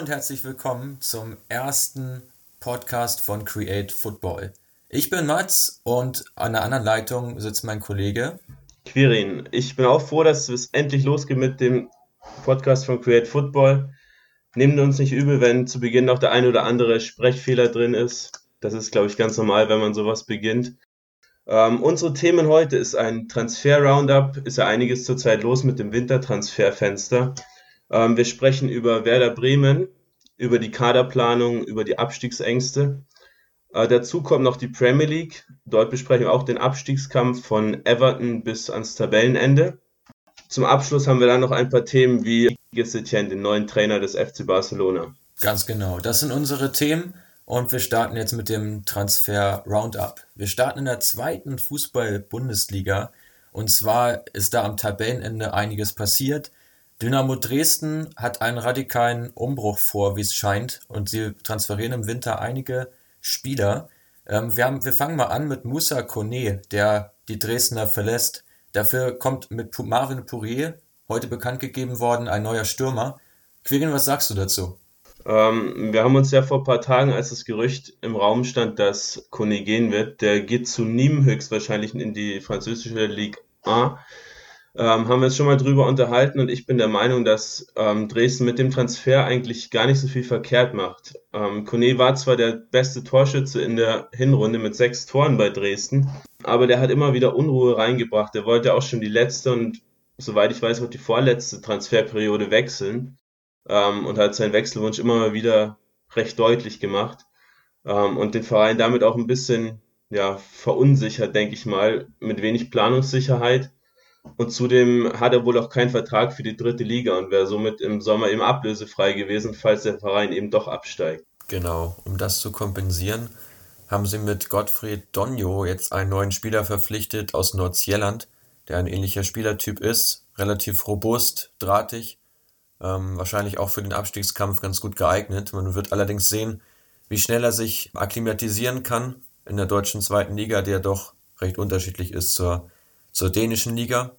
Und herzlich willkommen zum ersten Podcast von Create Football. Ich bin Mats und an der anderen Leitung sitzt mein Kollege. Quirin, ich bin auch froh, dass es endlich losgeht mit dem Podcast von Create Football. Nehmt uns nicht übel, wenn zu Beginn noch der ein oder andere Sprechfehler drin ist. Das ist, glaube ich, ganz normal, wenn man sowas beginnt. Ähm, unsere Themen heute ist ein Transfer-Roundup. Ist ja einiges zurzeit los mit dem Wintertransferfenster. Ähm, wir sprechen über Werder Bremen, über die Kaderplanung, über die Abstiegsängste. Äh, dazu kommt noch die Premier League. Dort besprechen wir auch den Abstiegskampf von Everton bis ans Tabellenende. Zum Abschluss haben wir dann noch ein paar Themen wie Setien, den neuen Trainer des FC Barcelona. Ganz genau. Das sind unsere Themen und wir starten jetzt mit dem Transfer Roundup. Wir starten in der zweiten Fußball-Bundesliga und zwar ist da am Tabellenende einiges passiert. Dynamo Dresden hat einen radikalen Umbruch vor, wie es scheint, und sie transferieren im Winter einige Spieler. Ähm, wir, haben, wir fangen mal an mit Musa Kone, der die Dresdner verlässt. Dafür kommt mit Marvin Pourier, heute bekannt gegeben worden, ein neuer Stürmer. Quirin, was sagst du dazu? Ähm, wir haben uns ja vor ein paar Tagen, als das Gerücht im Raum stand, dass Kone gehen wird, der geht zu Nîmes höchstwahrscheinlich in die französische Ligue 1 ähm, haben wir uns schon mal drüber unterhalten und ich bin der Meinung, dass ähm, Dresden mit dem Transfer eigentlich gar nicht so viel verkehrt macht. Ähm, Kone war zwar der beste Torschütze in der Hinrunde mit sechs Toren bei Dresden, aber der hat immer wieder Unruhe reingebracht. Der wollte auch schon die letzte und soweit ich weiß auch die vorletzte Transferperiode wechseln ähm, und hat seinen Wechselwunsch immer mal wieder recht deutlich gemacht ähm, und den Verein damit auch ein bisschen ja, verunsichert, denke ich mal, mit wenig Planungssicherheit und zudem hat er wohl auch keinen Vertrag für die dritte Liga und wäre somit im Sommer eben ablösefrei gewesen, falls der Verein eben doch absteigt. Genau, um das zu kompensieren, haben sie mit Gottfried Donjo jetzt einen neuen Spieler verpflichtet aus Nordsjelland, der ein ähnlicher Spielertyp ist, relativ robust, drahtig, ähm, wahrscheinlich auch für den Abstiegskampf ganz gut geeignet. Man wird allerdings sehen, wie schnell er sich akklimatisieren kann in der deutschen zweiten Liga, der doch recht unterschiedlich ist zur zur dänischen Liga.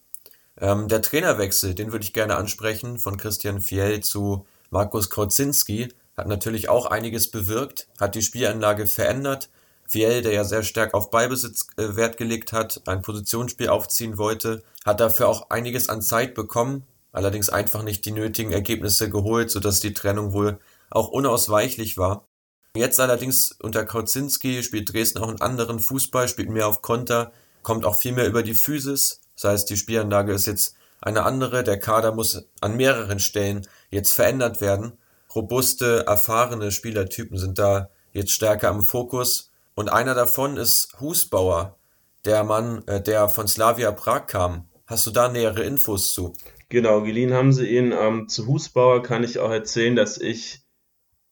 Ähm, der Trainerwechsel, den würde ich gerne ansprechen, von Christian Fiel zu Markus Krauzinski, hat natürlich auch einiges bewirkt, hat die Spielanlage verändert. Fiel, der ja sehr stark auf Ballbesitz äh, Wert gelegt hat, ein Positionsspiel aufziehen wollte, hat dafür auch einiges an Zeit bekommen, allerdings einfach nicht die nötigen Ergebnisse geholt, sodass die Trennung wohl auch unausweichlich war. Jetzt allerdings unter Kautzinski spielt Dresden auch einen anderen Fußball, spielt mehr auf Konter, kommt auch viel mehr über die Physis. Das heißt, die Spielanlage ist jetzt eine andere. Der Kader muss an mehreren Stellen jetzt verändert werden. Robuste, erfahrene Spielertypen sind da jetzt stärker im Fokus. Und einer davon ist Husbauer, der Mann, äh, der von Slavia Prag kam. Hast du da nähere Infos zu? Genau, geliehen haben sie ihn. Ähm, zu Husbauer kann ich auch erzählen, dass ich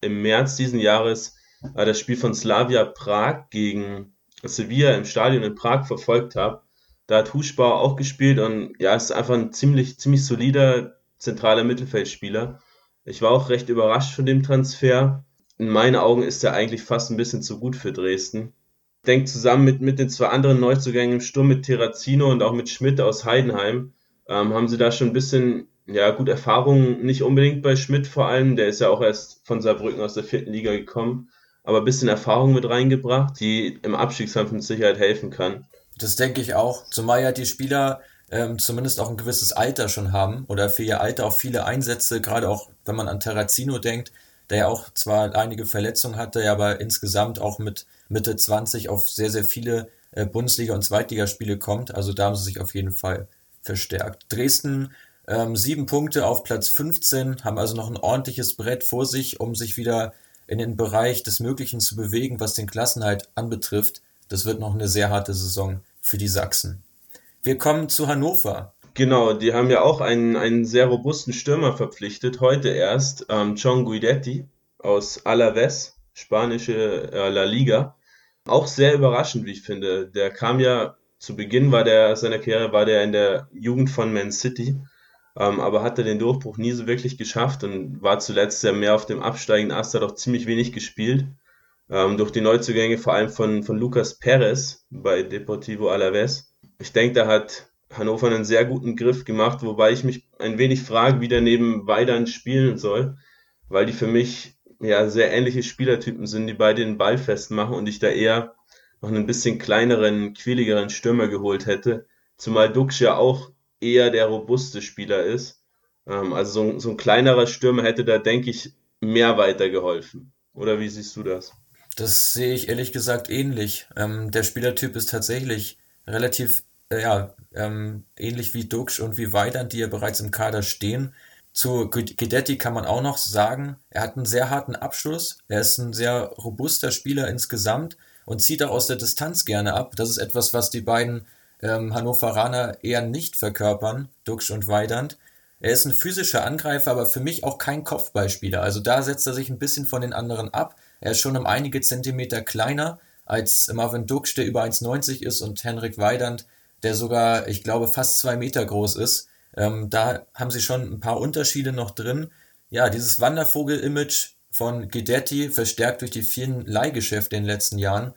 im März diesen Jahres äh, das Spiel von Slavia Prag gegen Sevilla im Stadion in Prag verfolgt habe. Da hat Huschbauer auch gespielt und ja, ist einfach ein ziemlich, ziemlich solider zentraler Mittelfeldspieler. Ich war auch recht überrascht von dem Transfer. In meinen Augen ist er eigentlich fast ein bisschen zu gut für Dresden. Ich denke, zusammen mit, mit den zwei anderen Neuzugängen im Sturm mit Terrazino und auch mit Schmidt aus Heidenheim ähm, haben sie da schon ein bisschen, ja, gut Erfahrung, nicht unbedingt bei Schmidt vor allem, der ist ja auch erst von Saarbrücken aus der vierten Liga gekommen aber ein bisschen Erfahrung mit reingebracht, die im Abstiegskampf mit Sicherheit helfen kann. Das denke ich auch. Zumal ja die Spieler ähm, zumindest auch ein gewisses Alter schon haben oder für ihr Alter auch viele Einsätze, gerade auch wenn man an Terrazino denkt, der ja auch zwar einige Verletzungen hatte, aber insgesamt auch mit Mitte 20 auf sehr, sehr viele äh, Bundesliga- und Zweitligaspiele kommt. Also da haben sie sich auf jeden Fall verstärkt. Dresden ähm, sieben Punkte auf Platz 15, haben also noch ein ordentliches Brett vor sich, um sich wieder in den Bereich des Möglichen zu bewegen, was den Klassenhalt anbetrifft. Das wird noch eine sehr harte Saison für die Sachsen. Wir kommen zu Hannover. Genau, die haben ja auch einen, einen sehr robusten Stürmer verpflichtet, heute erst, ähm, John Guidetti aus Alaves, spanische äh, La Liga. Auch sehr überraschend, wie ich finde. Der kam ja, zu Beginn war der, seiner Karriere war der in der Jugend von Man City ähm, aber hatte den Durchbruch nie so wirklich geschafft und war zuletzt ja mehr auf dem absteigenden Ast, hat auch ziemlich wenig gespielt. Ähm, durch die Neuzugänge vor allem von, von Lucas Perez bei Deportivo Alaves. Ich denke, da hat Hannover einen sehr guten Griff gemacht, wobei ich mich ein wenig frage, wie der neben Weidern spielen soll. weil die für mich ja sehr ähnliche Spielertypen sind, die beide den Ball festmachen und ich da eher noch einen bisschen kleineren, quäligeren Stürmer geholt hätte. Zumal Dux ja auch eher der robuste Spieler ist. Ähm, also so ein, so ein kleinerer Stürmer hätte da, denke ich, mehr weitergeholfen. Oder wie siehst du das? Das sehe ich ehrlich gesagt ähnlich. Ähm, der Spielertyp ist tatsächlich relativ äh, ja, ähm, ähnlich wie Dux und wie Weidand, die ja bereits im Kader stehen. Zu Guidetti kann man auch noch sagen, er hat einen sehr harten Abschluss, er ist ein sehr robuster Spieler insgesamt und zieht auch aus der Distanz gerne ab. Das ist etwas, was die beiden ähm, Hannoveraner eher nicht verkörpern, Dux und Weidand. Er ist ein physischer Angreifer, aber für mich auch kein Kopfballspieler. Also da setzt er sich ein bisschen von den anderen ab. Er ist schon um einige Zentimeter kleiner als Marvin Dux, der über 1,90 ist, und Henrik Weidand, der sogar, ich glaube, fast zwei Meter groß ist. Ähm, da haben sie schon ein paar Unterschiede noch drin. Ja, dieses Wandervogel-Image von Guidetti, verstärkt durch die vielen Leihgeschäfte in den letzten Jahren.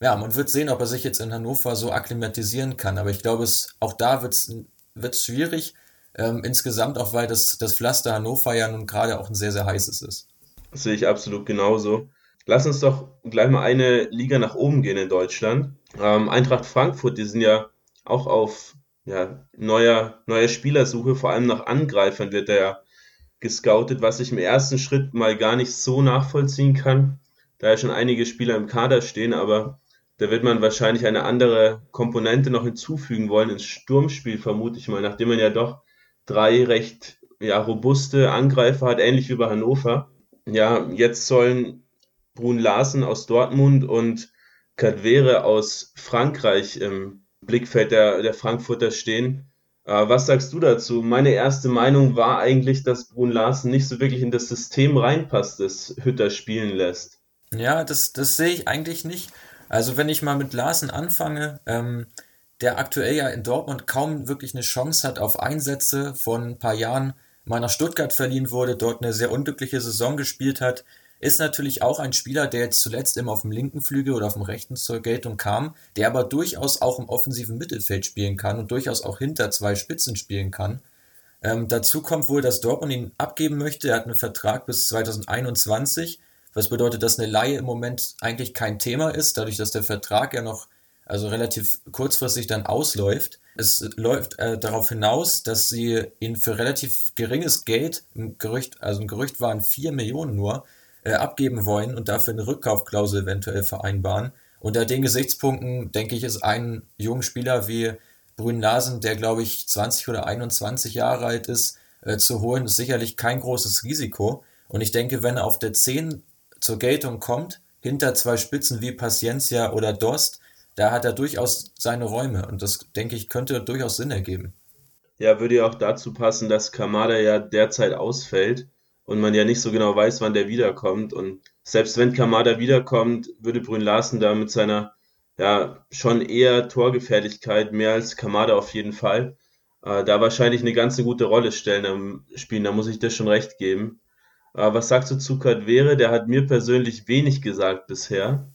Ja, man wird sehen, ob er sich jetzt in Hannover so akklimatisieren kann. Aber ich glaube, es, auch da wird es schwierig. Ähm, insgesamt auch, weil das, das Pflaster Hannover ja nun gerade auch ein sehr, sehr heißes ist. Das sehe ich absolut genauso. Lass uns doch gleich mal eine Liga nach oben gehen in Deutschland. Ähm, Eintracht Frankfurt, die sind ja auch auf ja, neuer, neuer Spielersuche, vor allem nach Angreifern wird er ja gescoutet, was ich im ersten Schritt mal gar nicht so nachvollziehen kann, da ja schon einige Spieler im Kader stehen, aber da wird man wahrscheinlich eine andere Komponente noch hinzufügen wollen ins Sturmspiel, vermute ich mal, nachdem man ja doch drei recht ja, robuste Angreifer hat, ähnlich wie bei Hannover. Ja, jetzt sollen Brun Larsen aus Dortmund und Cadvere aus Frankreich im Blickfeld der, der Frankfurter stehen. Äh, was sagst du dazu? Meine erste Meinung war eigentlich, dass Brun Larsen nicht so wirklich in das System reinpasst, das Hütter spielen lässt. Ja, das, das sehe ich eigentlich nicht. Also wenn ich mal mit Larsen anfange, ähm, der aktuell ja in Dortmund kaum wirklich eine Chance hat auf Einsätze, von ein paar Jahren mal nach Stuttgart verliehen wurde, dort eine sehr unglückliche Saison gespielt hat, ist natürlich auch ein Spieler, der jetzt zuletzt immer auf dem linken Flügel oder auf dem rechten zur Geltung kam, der aber durchaus auch im offensiven Mittelfeld spielen kann und durchaus auch hinter zwei Spitzen spielen kann. Ähm, dazu kommt wohl, dass Dortmund ihn abgeben möchte. Er hat einen Vertrag bis 2021, was bedeutet, dass eine Laie im Moment eigentlich kein Thema ist, dadurch, dass der Vertrag ja noch also relativ kurzfristig dann ausläuft. Es läuft äh, darauf hinaus, dass sie ihn für relativ geringes Geld, ein Gerücht, also ein Gerücht waren 4 Millionen nur, äh, abgeben wollen und dafür eine Rückkaufklausel eventuell vereinbaren. Unter den Gesichtspunkten, denke ich, ist ein junger Spieler wie Brün Larsen, der glaube ich 20 oder 21 Jahre alt ist, äh, zu holen, ist sicherlich kein großes Risiko. Und ich denke, wenn er auf der 10 zur Geltung kommt, hinter zwei Spitzen wie Paciencia oder Dost, da hat er durchaus seine Räume und das, denke ich, könnte durchaus Sinn ergeben. Ja, würde ja auch dazu passen, dass Kamada ja derzeit ausfällt und man ja nicht so genau weiß, wann der wiederkommt. Und selbst wenn Kamada wiederkommt, würde Brün Larsen da mit seiner ja schon eher Torgefährlichkeit, mehr als Kamada auf jeden Fall, äh, da wahrscheinlich eine ganz gute Rolle stellen am Spielen. Da muss ich dir schon recht geben. Was sagst du zu Kadwere? Der hat mir persönlich wenig gesagt bisher.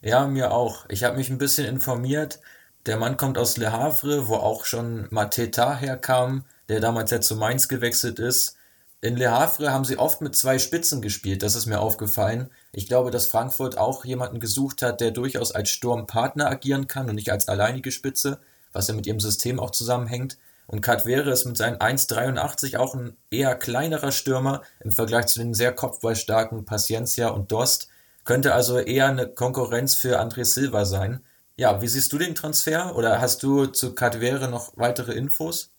Ja, mir auch. Ich habe mich ein bisschen informiert. Der Mann kommt aus Le Havre, wo auch schon Mateta herkam, der damals ja zu Mainz gewechselt ist. In Le Havre haben sie oft mit zwei Spitzen gespielt, das ist mir aufgefallen. Ich glaube, dass Frankfurt auch jemanden gesucht hat, der durchaus als Sturmpartner agieren kann und nicht als alleinige Spitze, was ja mit ihrem System auch zusammenhängt. Und Kadwere ist mit seinen 1,83 auch ein eher kleinerer Stürmer im Vergleich zu den sehr kopfballstarken Paciencia und Dost. Könnte also eher eine Konkurrenz für André Silva sein. Ja, wie siehst du den Transfer? Oder hast du zu Kadwere noch weitere Infos?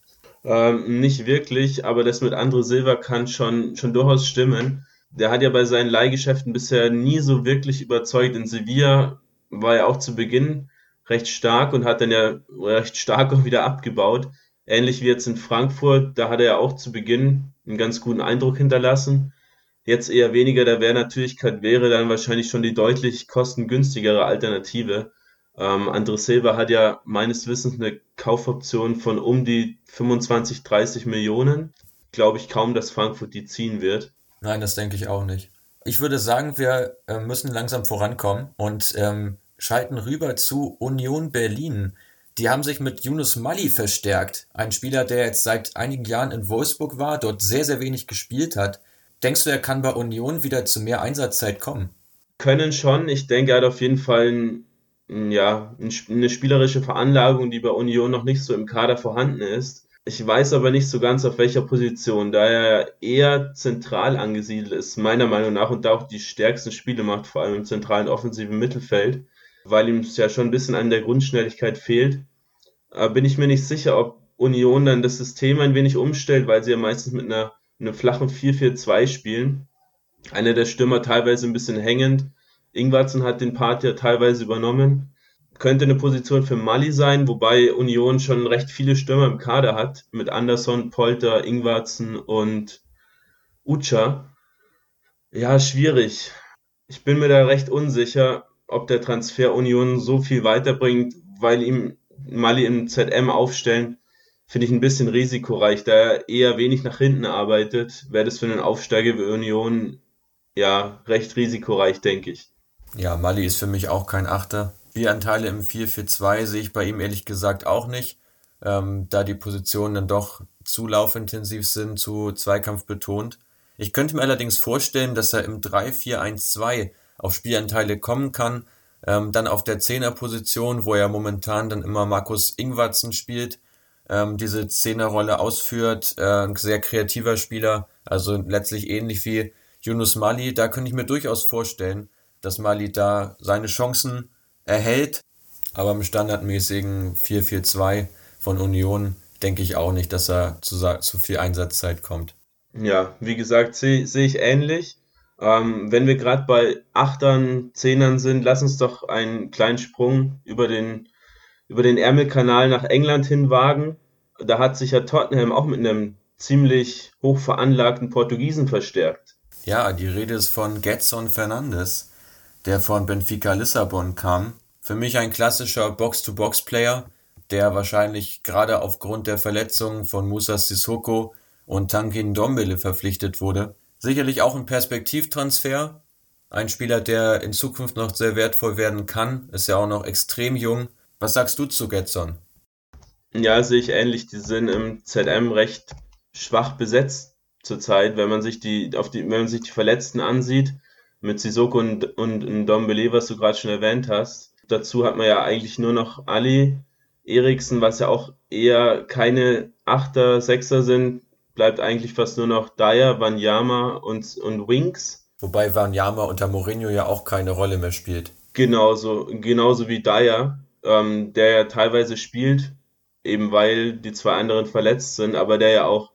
Ähm, nicht wirklich, aber das mit André Silva kann schon, schon durchaus stimmen. Der hat ja bei seinen Leihgeschäften bisher nie so wirklich überzeugt. In Sevilla war er auch zu Beginn recht stark und hat dann ja recht stark auch wieder abgebaut. Ähnlich wie jetzt in Frankfurt, da hat er ja auch zu Beginn einen ganz guten Eindruck hinterlassen. Jetzt eher weniger, da wäre natürlich wäre dann wahrscheinlich schon die deutlich kostengünstigere Alternative. Ähm, André Silva hat ja meines Wissens eine Kaufoption von um die 25, 30 Millionen. Glaube ich kaum, dass Frankfurt die ziehen wird. Nein, das denke ich auch nicht. Ich würde sagen, wir äh, müssen langsam vorankommen und ähm, schalten rüber zu Union Berlin. Die haben sich mit Yunus Mali verstärkt. Ein Spieler, der jetzt seit einigen Jahren in Wolfsburg war, dort sehr, sehr wenig gespielt hat, Denkst du, er kann bei Union wieder zu mehr Einsatzzeit kommen? Können schon. Ich denke, er hat auf jeden Fall ein, ja, eine spielerische Veranlagung, die bei Union noch nicht so im Kader vorhanden ist. Ich weiß aber nicht so ganz auf welcher Position, da er eher zentral angesiedelt ist, meiner Meinung nach, und da auch die stärksten Spiele macht, vor allem im zentralen offensiven Mittelfeld, weil ihm es ja schon ein bisschen an der Grundschnelligkeit fehlt. Äh, bin ich mir nicht sicher, ob Union dann das System ein wenig umstellt, weil sie ja meistens mit einer, einer flachen 4-4-2 spielen. Einer der Stürmer teilweise ein bisschen hängend. Ingwarzen hat den Part ja teilweise übernommen könnte eine Position für Mali sein, wobei Union schon recht viele Stürmer im Kader hat, mit Anderson, Polter, Ingwarzen und Ucha. Ja, schwierig. Ich bin mir da recht unsicher, ob der Transfer Union so viel weiterbringt, weil ihm Mali im ZM aufstellen, finde ich ein bisschen risikoreich, da er eher wenig nach hinten arbeitet, wäre das für einen Aufsteiger wie Union ja recht risikoreich, denke ich. Ja, Mali ist für mich auch kein Achter. Spielanteile im 4-4-2 sehe ich bei ihm ehrlich gesagt auch nicht, ähm, da die Positionen dann doch zu laufintensiv sind, zu Zweikampf betont. Ich könnte mir allerdings vorstellen, dass er im 3-4-1-2 auf Spielanteile kommen kann, ähm, dann auf der Zehnerposition, wo er momentan dann immer Markus Ingwatzen spielt, ähm, diese Zehnerrolle ausführt, äh, ein sehr kreativer Spieler, also letztlich ähnlich wie Yunus Mali, da könnte ich mir durchaus vorstellen, dass Mali da seine Chancen erhält. Aber im standardmäßigen 4-4-2 von Union denke ich auch nicht, dass er zu, zu viel Einsatzzeit kommt. Ja, wie gesagt, sehe seh ich ähnlich. Ähm, wenn wir gerade bei Achtern, Zehnern sind, lass uns doch einen kleinen Sprung über den, über den Ärmelkanal nach England hin wagen. Da hat sich ja Tottenham auch mit einem ziemlich hoch veranlagten Portugiesen verstärkt. Ja, die Rede ist von Getson Fernandes der von Benfica Lissabon kam. Für mich ein klassischer Box-to-Box-Player, der wahrscheinlich gerade aufgrund der Verletzungen von Musa Sissoko und Tankin Dombele verpflichtet wurde. Sicherlich auch ein Perspektivtransfer. Ein Spieler, der in Zukunft noch sehr wertvoll werden kann, ist ja auch noch extrem jung. Was sagst du zu Getson? Ja, sehe ich ähnlich. Die sind im ZM recht schwach besetzt zurzeit, wenn man sich die, auf die, wenn man sich die Verletzten ansieht mit Sissoko und, und Dombele, was du gerade schon erwähnt hast. Dazu hat man ja eigentlich nur noch Ali, Eriksen, was ja auch eher keine Achter, Sechser sind, bleibt eigentlich fast nur noch Dyer, Wanyama und, und Winks. Wobei Wanyama unter Mourinho ja auch keine Rolle mehr spielt. Genauso, genauso wie Dyer, ähm, der ja teilweise spielt, eben weil die zwei anderen verletzt sind, aber der ja auch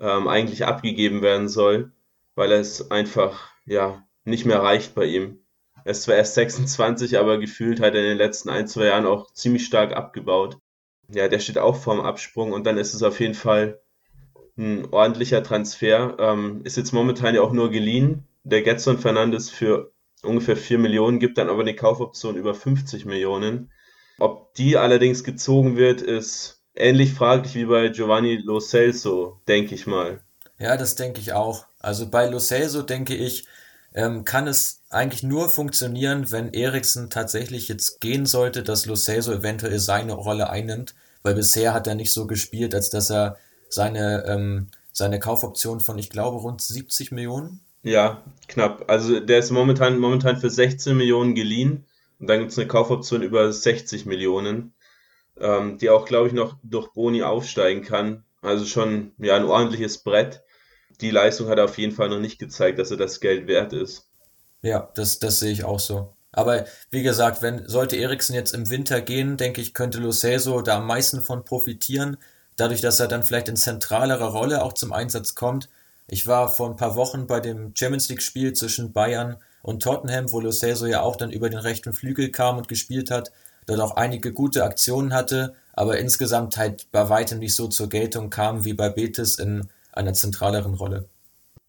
ähm, eigentlich abgegeben werden soll, weil er es einfach, ja, nicht mehr reicht bei ihm. Er ist zwar erst 26, aber gefühlt hat er in den letzten ein, zwei Jahren auch ziemlich stark abgebaut. Ja, der steht auch vorm Absprung und dann ist es auf jeden Fall ein ordentlicher Transfer. Ähm, ist jetzt momentan ja auch nur geliehen. Der Getson Fernandes für ungefähr 4 Millionen gibt dann aber eine Kaufoption über 50 Millionen. Ob die allerdings gezogen wird, ist ähnlich fraglich wie bei Giovanni Lo Celso, denke ich mal. Ja, das denke ich auch. Also bei Lo Celso denke ich, ähm, kann es eigentlich nur funktionieren, wenn Eriksen tatsächlich jetzt gehen sollte, dass Lo Celso eventuell seine Rolle einnimmt, weil bisher hat er nicht so gespielt, als dass er seine, ähm, seine Kaufoption von, ich glaube, rund 70 Millionen. Ja, knapp. Also der ist momentan, momentan für 16 Millionen geliehen und dann gibt es eine Kaufoption über 60 Millionen, ähm, die auch, glaube ich, noch durch Boni aufsteigen kann. Also schon ja ein ordentliches Brett die Leistung hat er auf jeden Fall noch nicht gezeigt, dass er das Geld wert ist. Ja, das, das sehe ich auch so. Aber wie gesagt, wenn sollte Eriksen jetzt im Winter gehen, denke ich, könnte Lo Celso da am meisten von profitieren, dadurch, dass er dann vielleicht in zentralerer Rolle auch zum Einsatz kommt. Ich war vor ein paar Wochen bei dem Champions League Spiel zwischen Bayern und Tottenham, wo Lo ja auch dann über den rechten Flügel kam und gespielt hat, dort auch einige gute Aktionen hatte, aber insgesamt halt bei weitem nicht so zur Geltung kam wie bei Betis in einer zentraleren Rolle.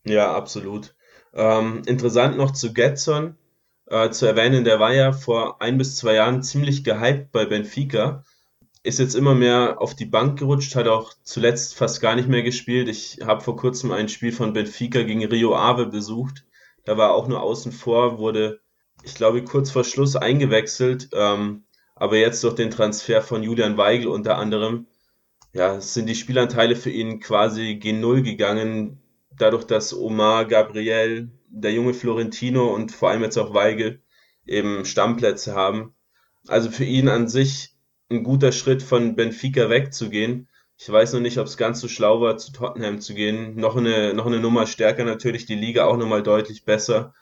Ja, absolut. Ähm, interessant noch zu Getson äh, zu erwähnen, der war ja vor ein bis zwei Jahren ziemlich gehypt bei Benfica, ist jetzt immer mehr auf die Bank gerutscht, hat auch zuletzt fast gar nicht mehr gespielt. Ich habe vor kurzem ein Spiel von Benfica gegen Rio Ave besucht. Da war er auch nur außen vor, wurde, ich glaube, kurz vor Schluss eingewechselt. Ähm, aber jetzt durch den Transfer von Julian Weigel unter anderem ja, sind die Spielanteile für ihn quasi gen Null gegangen. dadurch, dass Omar, Gabriel, der junge Florentino und vor allem jetzt auch Weigel eben Stammplätze haben. Also für ihn an sich ein guter Schritt von Benfica wegzugehen. Ich weiß noch nicht, ob es ganz so schlau war, zu Tottenham zu gehen. Noch eine, noch eine Nummer stärker natürlich, die Liga auch nochmal deutlich besser.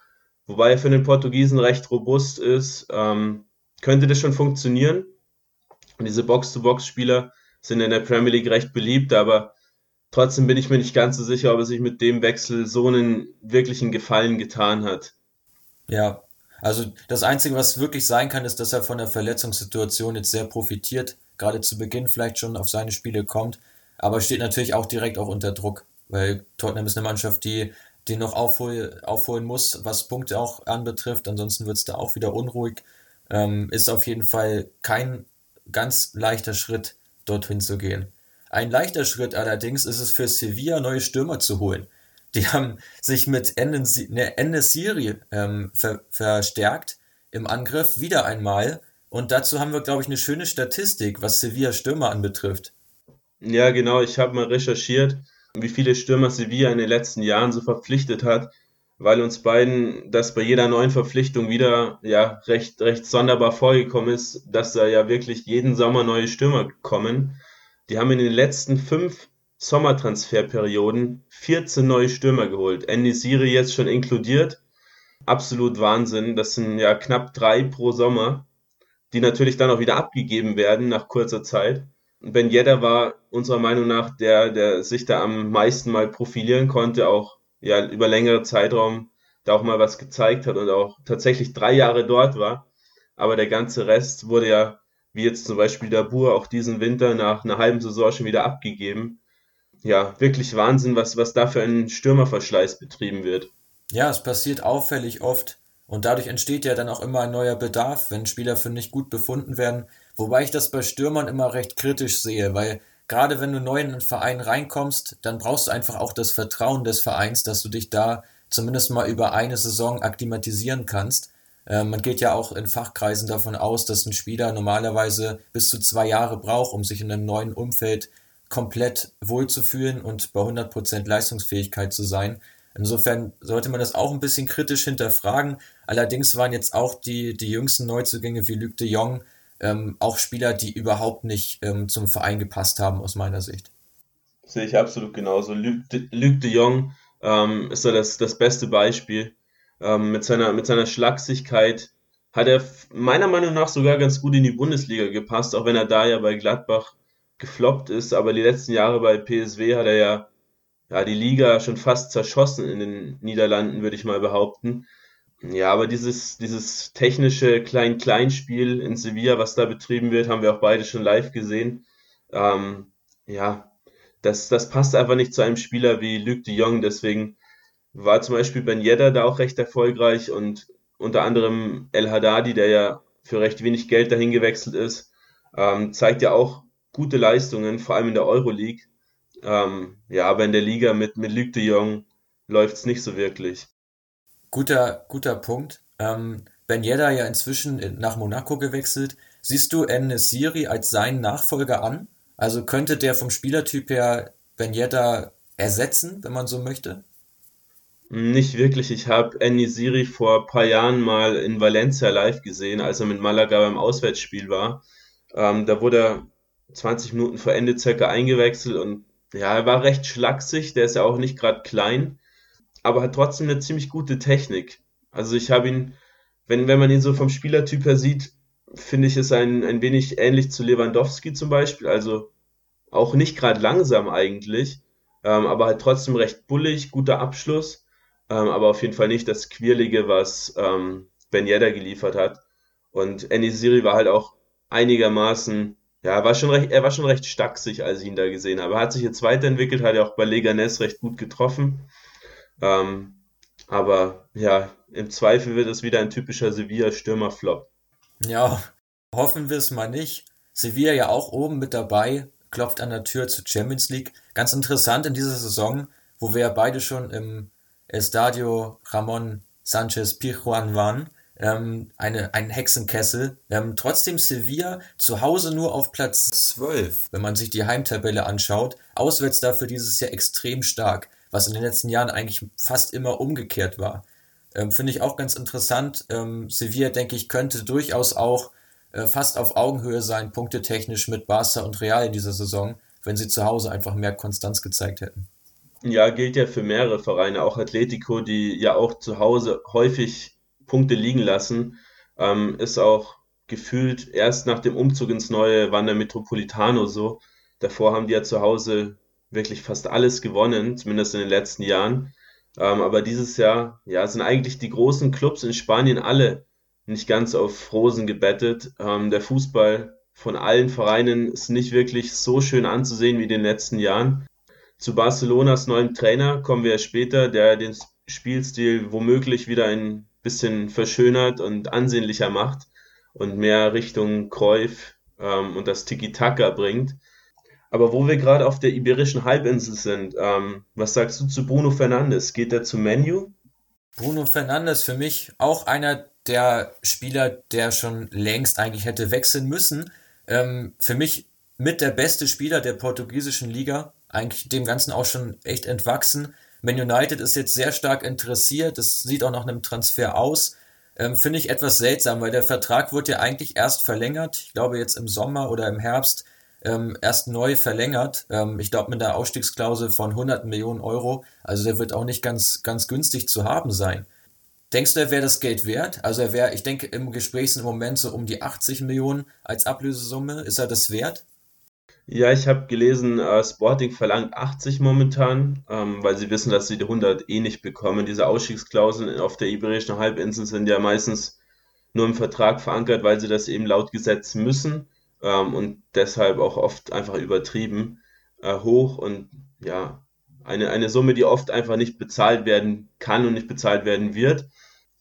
Wobei er für den Portugiesen recht robust ist, ähm, könnte das schon funktionieren. Und diese Box-to-Box-Spieler sind in der Premier League recht beliebt, aber trotzdem bin ich mir nicht ganz so sicher, ob er sich mit dem Wechsel so einen wirklichen Gefallen getan hat. Ja, also das Einzige, was wirklich sein kann, ist, dass er von der Verletzungssituation jetzt sehr profitiert, gerade zu Beginn vielleicht schon auf seine Spiele kommt, aber steht natürlich auch direkt auch unter Druck, weil Tottenham ist eine Mannschaft, die die noch aufhol, aufholen muss, was Punkte auch anbetrifft. Ansonsten wird es da auch wieder unruhig. Ähm, ist auf jeden Fall kein ganz leichter Schritt, dorthin zu gehen. Ein leichter Schritt allerdings ist es für Sevilla, neue Stürmer zu holen. Die haben sich mit Enesiri ne, ähm, ver verstärkt im Angriff wieder einmal. Und dazu haben wir, glaube ich, eine schöne Statistik, was Sevilla Stürmer anbetrifft. Ja, genau. Ich habe mal recherchiert wie viele Stürmer Sevilla in den letzten Jahren so verpflichtet hat, weil uns beiden das bei jeder neuen Verpflichtung wieder ja recht, recht sonderbar vorgekommen ist, dass da ja wirklich jeden Sommer neue Stürmer kommen. Die haben in den letzten fünf Sommertransferperioden 14 neue Stürmer geholt. Enisiri jetzt schon inkludiert. Absolut Wahnsinn. Das sind ja knapp drei pro Sommer, die natürlich dann auch wieder abgegeben werden nach kurzer Zeit. Ben Yedder war unserer Meinung nach der, der sich da am meisten mal profilieren konnte, auch ja über längere Zeitraum da auch mal was gezeigt hat und auch tatsächlich drei Jahre dort war. Aber der ganze Rest wurde ja, wie jetzt zum Beispiel der Bur, auch diesen Winter nach einer halben Saison schon wieder abgegeben. Ja, wirklich Wahnsinn, was, was da für ein Stürmerverschleiß betrieben wird. Ja, es passiert auffällig oft. Und dadurch entsteht ja dann auch immer ein neuer Bedarf, wenn Spieler für nicht gut befunden werden. Wobei ich das bei Stürmern immer recht kritisch sehe, weil gerade wenn du neu in einen Verein reinkommst, dann brauchst du einfach auch das Vertrauen des Vereins, dass du dich da zumindest mal über eine Saison akklimatisieren kannst. Äh, man geht ja auch in Fachkreisen davon aus, dass ein Spieler normalerweise bis zu zwei Jahre braucht, um sich in einem neuen Umfeld komplett wohlzufühlen und bei 100% Leistungsfähigkeit zu sein. Insofern sollte man das auch ein bisschen kritisch hinterfragen. Allerdings waren jetzt auch die, die jüngsten Neuzugänge wie Luc de Jong ähm, auch Spieler, die überhaupt nicht ähm, zum Verein gepasst haben, aus meiner Sicht. Sehe ich absolut genauso. Luc de, Luc de Jong ähm, ist da das, das beste Beispiel. Ähm, mit, seiner, mit seiner Schlagsigkeit hat er meiner Meinung nach sogar ganz gut in die Bundesliga gepasst, auch wenn er da ja bei Gladbach gefloppt ist. Aber die letzten Jahre bei PSW hat er ja, ja die Liga schon fast zerschossen in den Niederlanden, würde ich mal behaupten. Ja, aber dieses, dieses technische Klein-Klein-Spiel in Sevilla, was da betrieben wird, haben wir auch beide schon live gesehen. Ähm, ja, das, das passt einfach nicht zu einem Spieler wie Luc de Jong. Deswegen war zum Beispiel Ben Yedder da auch recht erfolgreich und unter anderem El Haddadi, der ja für recht wenig Geld dahin gewechselt ist, ähm, zeigt ja auch gute Leistungen, vor allem in der Euroleague. Ähm, ja, aber in der Liga mit, mit Luc de Jong läuft es nicht so wirklich. Guter, guter Punkt. Ähm, Ben Yedda ja inzwischen nach Monaco gewechselt. Siehst du Siri als seinen Nachfolger an? Also könnte der vom Spielertyp her Ben Yedda ersetzen, wenn man so möchte? Nicht wirklich. Ich habe Siri vor ein paar Jahren mal in Valencia live gesehen, als er mit Malaga beim Auswärtsspiel war. Ähm, da wurde er 20 Minuten vor Ende circa eingewechselt und ja, er war recht schlaksig. Der ist ja auch nicht gerade klein aber hat trotzdem eine ziemlich gute Technik. Also ich habe ihn, wenn, wenn man ihn so vom Spielertyp her sieht, finde ich es ein, ein wenig ähnlich zu Lewandowski zum Beispiel. Also auch nicht gerade langsam eigentlich, ähm, aber halt trotzdem recht bullig, guter Abschluss, ähm, aber auf jeden Fall nicht das Quirlige, was ähm, Ben Yedda geliefert hat. Und Enisiri war halt auch einigermaßen, ja, war schon recht, er war schon recht stacksig, als ich ihn da gesehen habe. Er hat sich jetzt weiterentwickelt, hat ja auch bei Leganes recht gut getroffen. Ähm, aber ja, im Zweifel wird es wieder ein typischer Sevilla-Stürmer-Flop. Ja, hoffen wir es mal nicht. Sevilla ja auch oben mit dabei, klopft an der Tür zur Champions League. Ganz interessant in dieser Saison, wo wir ja beide schon im Estadio Ramon Sanchez Pijuan waren. Ähm, eine, ein Hexenkessel. Ähm, trotzdem Sevilla zu Hause nur auf Platz 12, wenn man sich die Heimtabelle anschaut. Auswärts dafür dieses Jahr extrem stark. was in den letzten Jahren eigentlich fast immer umgekehrt war. Ähm, Finde ich auch ganz interessant. Ähm, Sevilla, denke ich, könnte durchaus auch äh, fast auf Augenhöhe sein, punktetechnisch mit Barca und Real in dieser Saison, wenn sie zu Hause einfach mehr Konstanz gezeigt hätten. Ja, gilt ja für mehrere Vereine, auch Atletico, die ja auch zu Hause häufig Punkte liegen lassen, ähm, ist auch gefühlt erst nach dem Umzug ins neue Wander Metropolitano so. Davor haben die ja zu Hause wirklich fast alles gewonnen, zumindest in den letzten Jahren. Ähm, aber dieses Jahr, ja, sind eigentlich die großen Clubs in Spanien alle nicht ganz auf Rosen gebettet. Ähm, der Fußball von allen Vereinen ist nicht wirklich so schön anzusehen wie in den letzten Jahren. Zu Barcelonas neuem Trainer kommen wir später, der den Spielstil womöglich wieder ein bisschen verschönert und ansehnlicher macht und mehr Richtung Cruyff ähm, und das Tiki-Taka bringt. Aber wo wir gerade auf der iberischen Halbinsel sind, ähm, was sagst du zu Bruno Fernandes? Geht er zu Menu? Bruno Fernandes für mich auch einer der Spieler, der schon längst eigentlich hätte wechseln müssen. Ähm, für mich mit der beste Spieler der portugiesischen Liga, eigentlich dem Ganzen auch schon echt entwachsen. Man United ist jetzt sehr stark interessiert, das sieht auch nach einem Transfer aus. Ähm, Finde ich etwas seltsam, weil der Vertrag wurde ja eigentlich erst verlängert, ich glaube jetzt im Sommer oder im Herbst ähm, erst neu verlängert. Ähm, ich glaube mit der Ausstiegsklausel von 100 Millionen Euro. Also der wird auch nicht ganz, ganz günstig zu haben sein. Denkst du, er wäre das Geld wert? Also er wäre, ich denke, im Gespräch sind im Moment so um die 80 Millionen als Ablösesumme. Ist er das wert? Ja, ich habe gelesen, äh, Sporting verlangt 80 momentan, ähm, weil sie wissen, dass sie die 100 eh nicht bekommen. Diese Ausstiegsklauseln auf der Iberischen Halbinsel sind ja meistens nur im Vertrag verankert, weil sie das eben laut Gesetz müssen ähm, und deshalb auch oft einfach übertrieben äh, hoch und ja, eine, eine Summe, die oft einfach nicht bezahlt werden kann und nicht bezahlt werden wird.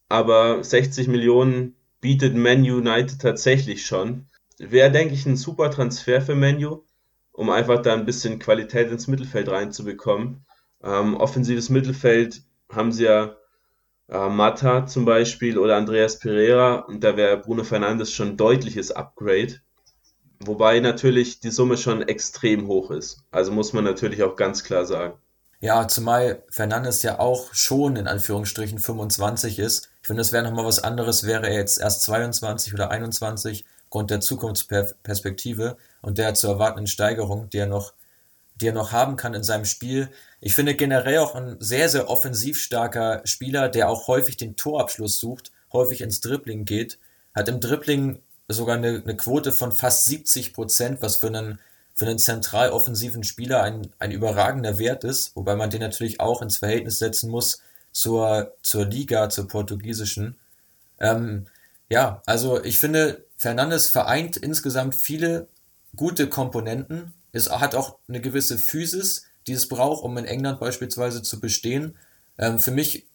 Aber 60 Millionen bietet Man United tatsächlich schon. Wäre, denke ich, ein super Transfer für Menu, um einfach da ein bisschen Qualität ins Mittelfeld reinzubekommen. Ähm, offensives Mittelfeld haben sie ja äh, Mata zum Beispiel oder Andreas Pereira und da wäre Bruno Fernandes schon ein deutliches Upgrade. Wobei natürlich die Summe schon extrem hoch ist. Also muss man natürlich auch ganz klar sagen. Ja, zumal Fernandes ja auch schon in Anführungsstrichen 25 ist. Ich finde, es wäre nochmal was anderes, wäre er jetzt erst 22 oder 21, aufgrund der Zukunftsperspektive und der zu erwartenden Steigerung, die er noch, die er noch haben kann in seinem Spiel. Ich finde generell auch ein sehr, sehr offensiv starker Spieler, der auch häufig den Torabschluss sucht, häufig ins Dribbling geht, hat im Dribbling sogar eine, eine Quote von fast 70 Prozent, was für einen, für einen zentral offensiven Spieler ein, ein überragender Wert ist, wobei man den natürlich auch ins Verhältnis setzen muss zur, zur Liga, zur portugiesischen. Ähm, ja, also ich finde, Fernandes vereint insgesamt viele gute Komponenten. Es hat auch eine gewisse Physis, die es braucht, um in England beispielsweise zu bestehen. Ähm, für mich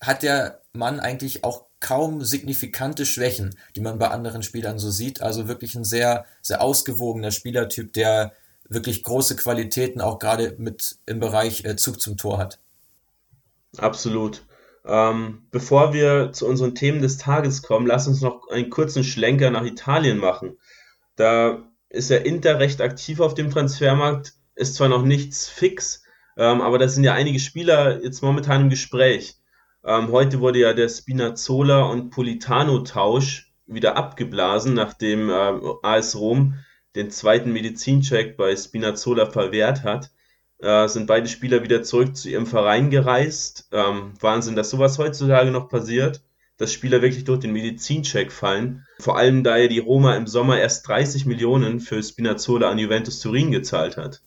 hat der Mann eigentlich auch kaum signifikante Schwächen, die man bei anderen Spielern so sieht. Also wirklich ein sehr, sehr ausgewogener Spielertyp, der wirklich große Qualitäten auch gerade mit im Bereich äh, Zug zum Tor hat. Absolut. Ähm, bevor wir zu unseren Themen des Tages kommen, lass uns noch einen kurzen Schlenker nach Italien machen. Da ist der Inter recht aktiv auf dem Transfermarkt, ist zwar noch nichts fix, ähm, aber da sind ja einige Spieler jetzt momentan im Gespräch. Ähm, heute wurde ja der Spinazzola und Politano-Tausch wieder abgeblasen, nachdem äh, AS Rom den zweiten Medizincheck bei Spinazzola verwehrt hat. Äh, sind beide Spieler wieder zurück zu ihrem Verein gereist. Ähm, Wahnsinn, dass sowas heutzutage noch passiert, dass Spieler wirklich durch den Medizincheck fallen. Vor allem, da ja die Roma im Sommer erst 30 Millionen für Spinazzola an Juventus Turin gezahlt hat.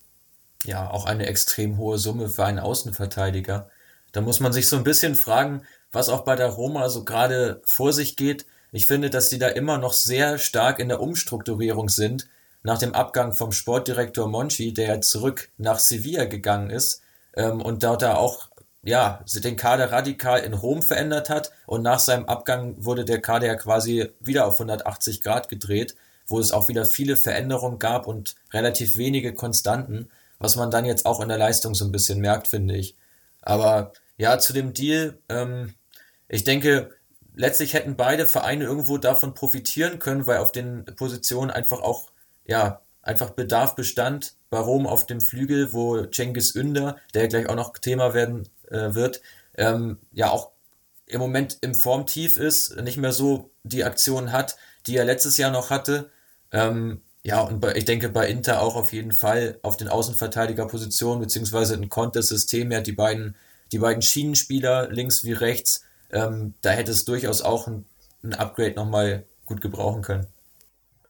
Ja, auch eine extrem hohe Summe für einen Außenverteidiger. Da muss man sich so ein bisschen fragen, was auch bei der Roma so gerade vor sich geht. Ich finde, dass die da immer noch sehr stark in der Umstrukturierung sind. Nach dem Abgang vom Sportdirektor Monchi, der zurück nach Sevilla gegangen ist ähm, und dort da auch ja, den Kader radikal in Rom verändert hat und nach seinem Abgang wurde der Kader ja quasi wieder auf 180 Grad gedreht, wo es auch wieder viele Veränderungen gab und relativ wenige Konstanten, was man dann jetzt auch in der Leistung so ein bisschen merkt, finde ich. Aber ja, zu dem Deal, ähm, ich denke, letztlich hätten beide Vereine irgendwo davon profitieren können, weil auf den Positionen einfach auch, ja, einfach Bedarf bestand. Warum auf dem Flügel, wo Cengiz Ünder, der gleich auch noch Thema werden äh, wird, ähm, ja auch im Moment im Formtief ist, nicht mehr so die Aktion hat, die er letztes Jahr noch hatte. Ähm, ja, und bei, ich denke bei Inter auch auf jeden Fall auf den Außenverteidigerpositionen, beziehungsweise ein Contest-System, ja, die beiden, die beiden Schienenspieler, links wie rechts, ähm, da hätte es durchaus auch ein, ein Upgrade nochmal gut gebrauchen können.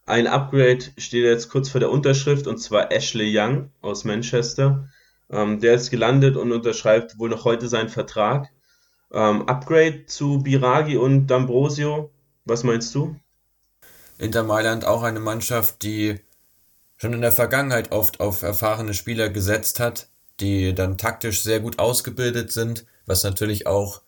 Ein Upgrade steht jetzt kurz vor der Unterschrift und zwar Ashley Young aus Manchester. Ähm, der ist gelandet und unterschreibt wohl noch heute seinen Vertrag. Ähm, Upgrade zu Biragi und D'Ambrosio, was meinst du? Inter Mailand auch eine Mannschaft, die schon in der Vergangenheit oft auf erfahrene Spieler gesetzt hat, die dann taktisch sehr gut ausgebildet sind, was natürlich auch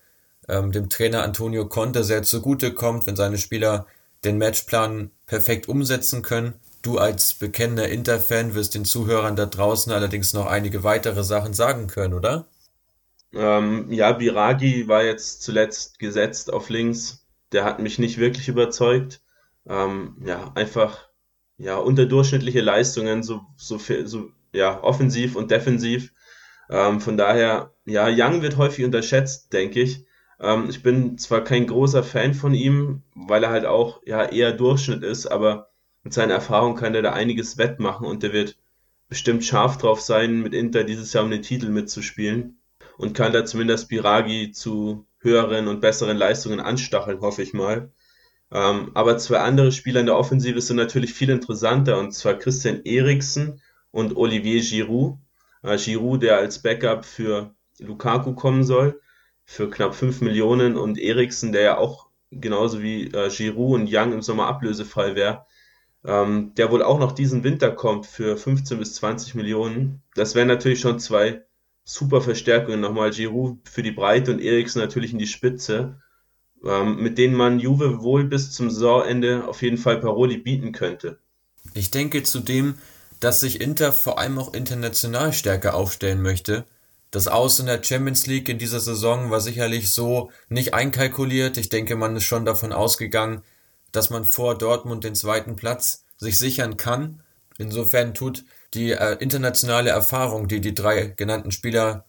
ähm, dem Trainer Antonio Conte sehr zugute kommt, wenn seine Spieler den Matchplan perfekt umsetzen können. Du als bekennender Inter-Fan wirst den Zuhörern da draußen allerdings noch einige weitere Sachen sagen können, oder? Ähm, ja, Biragi war jetzt zuletzt gesetzt auf links. Der hat mich nicht wirklich überzeugt. Ähm, ja, einfach ja, unterdurchschnittliche Leistungen, so, so, so ja, offensiv und defensiv. Ähm, von daher, ja, Young wird häufig unterschätzt, denke ich. Ähm, ich bin zwar kein großer Fan von ihm, weil er halt auch ja, eher Durchschnitt ist, aber mit seiner Erfahrung kann er da einiges wettmachen und der wird bestimmt scharf drauf sein, mit Inter dieses Jahr um den Titel mitzuspielen und kann da zumindest Biragi zu höheren und besseren Leistungen anstacheln, hoffe ich mal. Ähm, aber zwei andere Spieler in der Offensive sind natürlich viel interessanter, und zwar Christian Eriksen und Olivier Giroud. Äh, Giroud, der als Backup für Lukaku kommen soll, für knapp 5 Millionen, und Eriksen, der ja auch genauso wie äh, Giroud und Young im Sommer ablösefrei wäre, ähm, der wohl auch noch diesen Winter kommt für 15 bis 20 Millionen. Das wären natürlich schon zwei super Verstärkungen. Nochmal Giroud für die Breite und Eriksen natürlich in die Spitze, ähm, mit denen man Juve wohl bis zum Saisonende auf jeden Fall Paroli bieten könnte. Ich denke zudem, dass sich Inter vor allem auch international stärker aufstellen möchte. Das Aus in der Champions League in dieser Saison war sicherlich so nicht einkalkuliert. Ich denke, man ist schon davon ausgegangen, dass man vor Dortmund den zweiten Platz sich sichern kann. Insofern tut die äh, internationale Erfahrung, die die drei genannten Spieler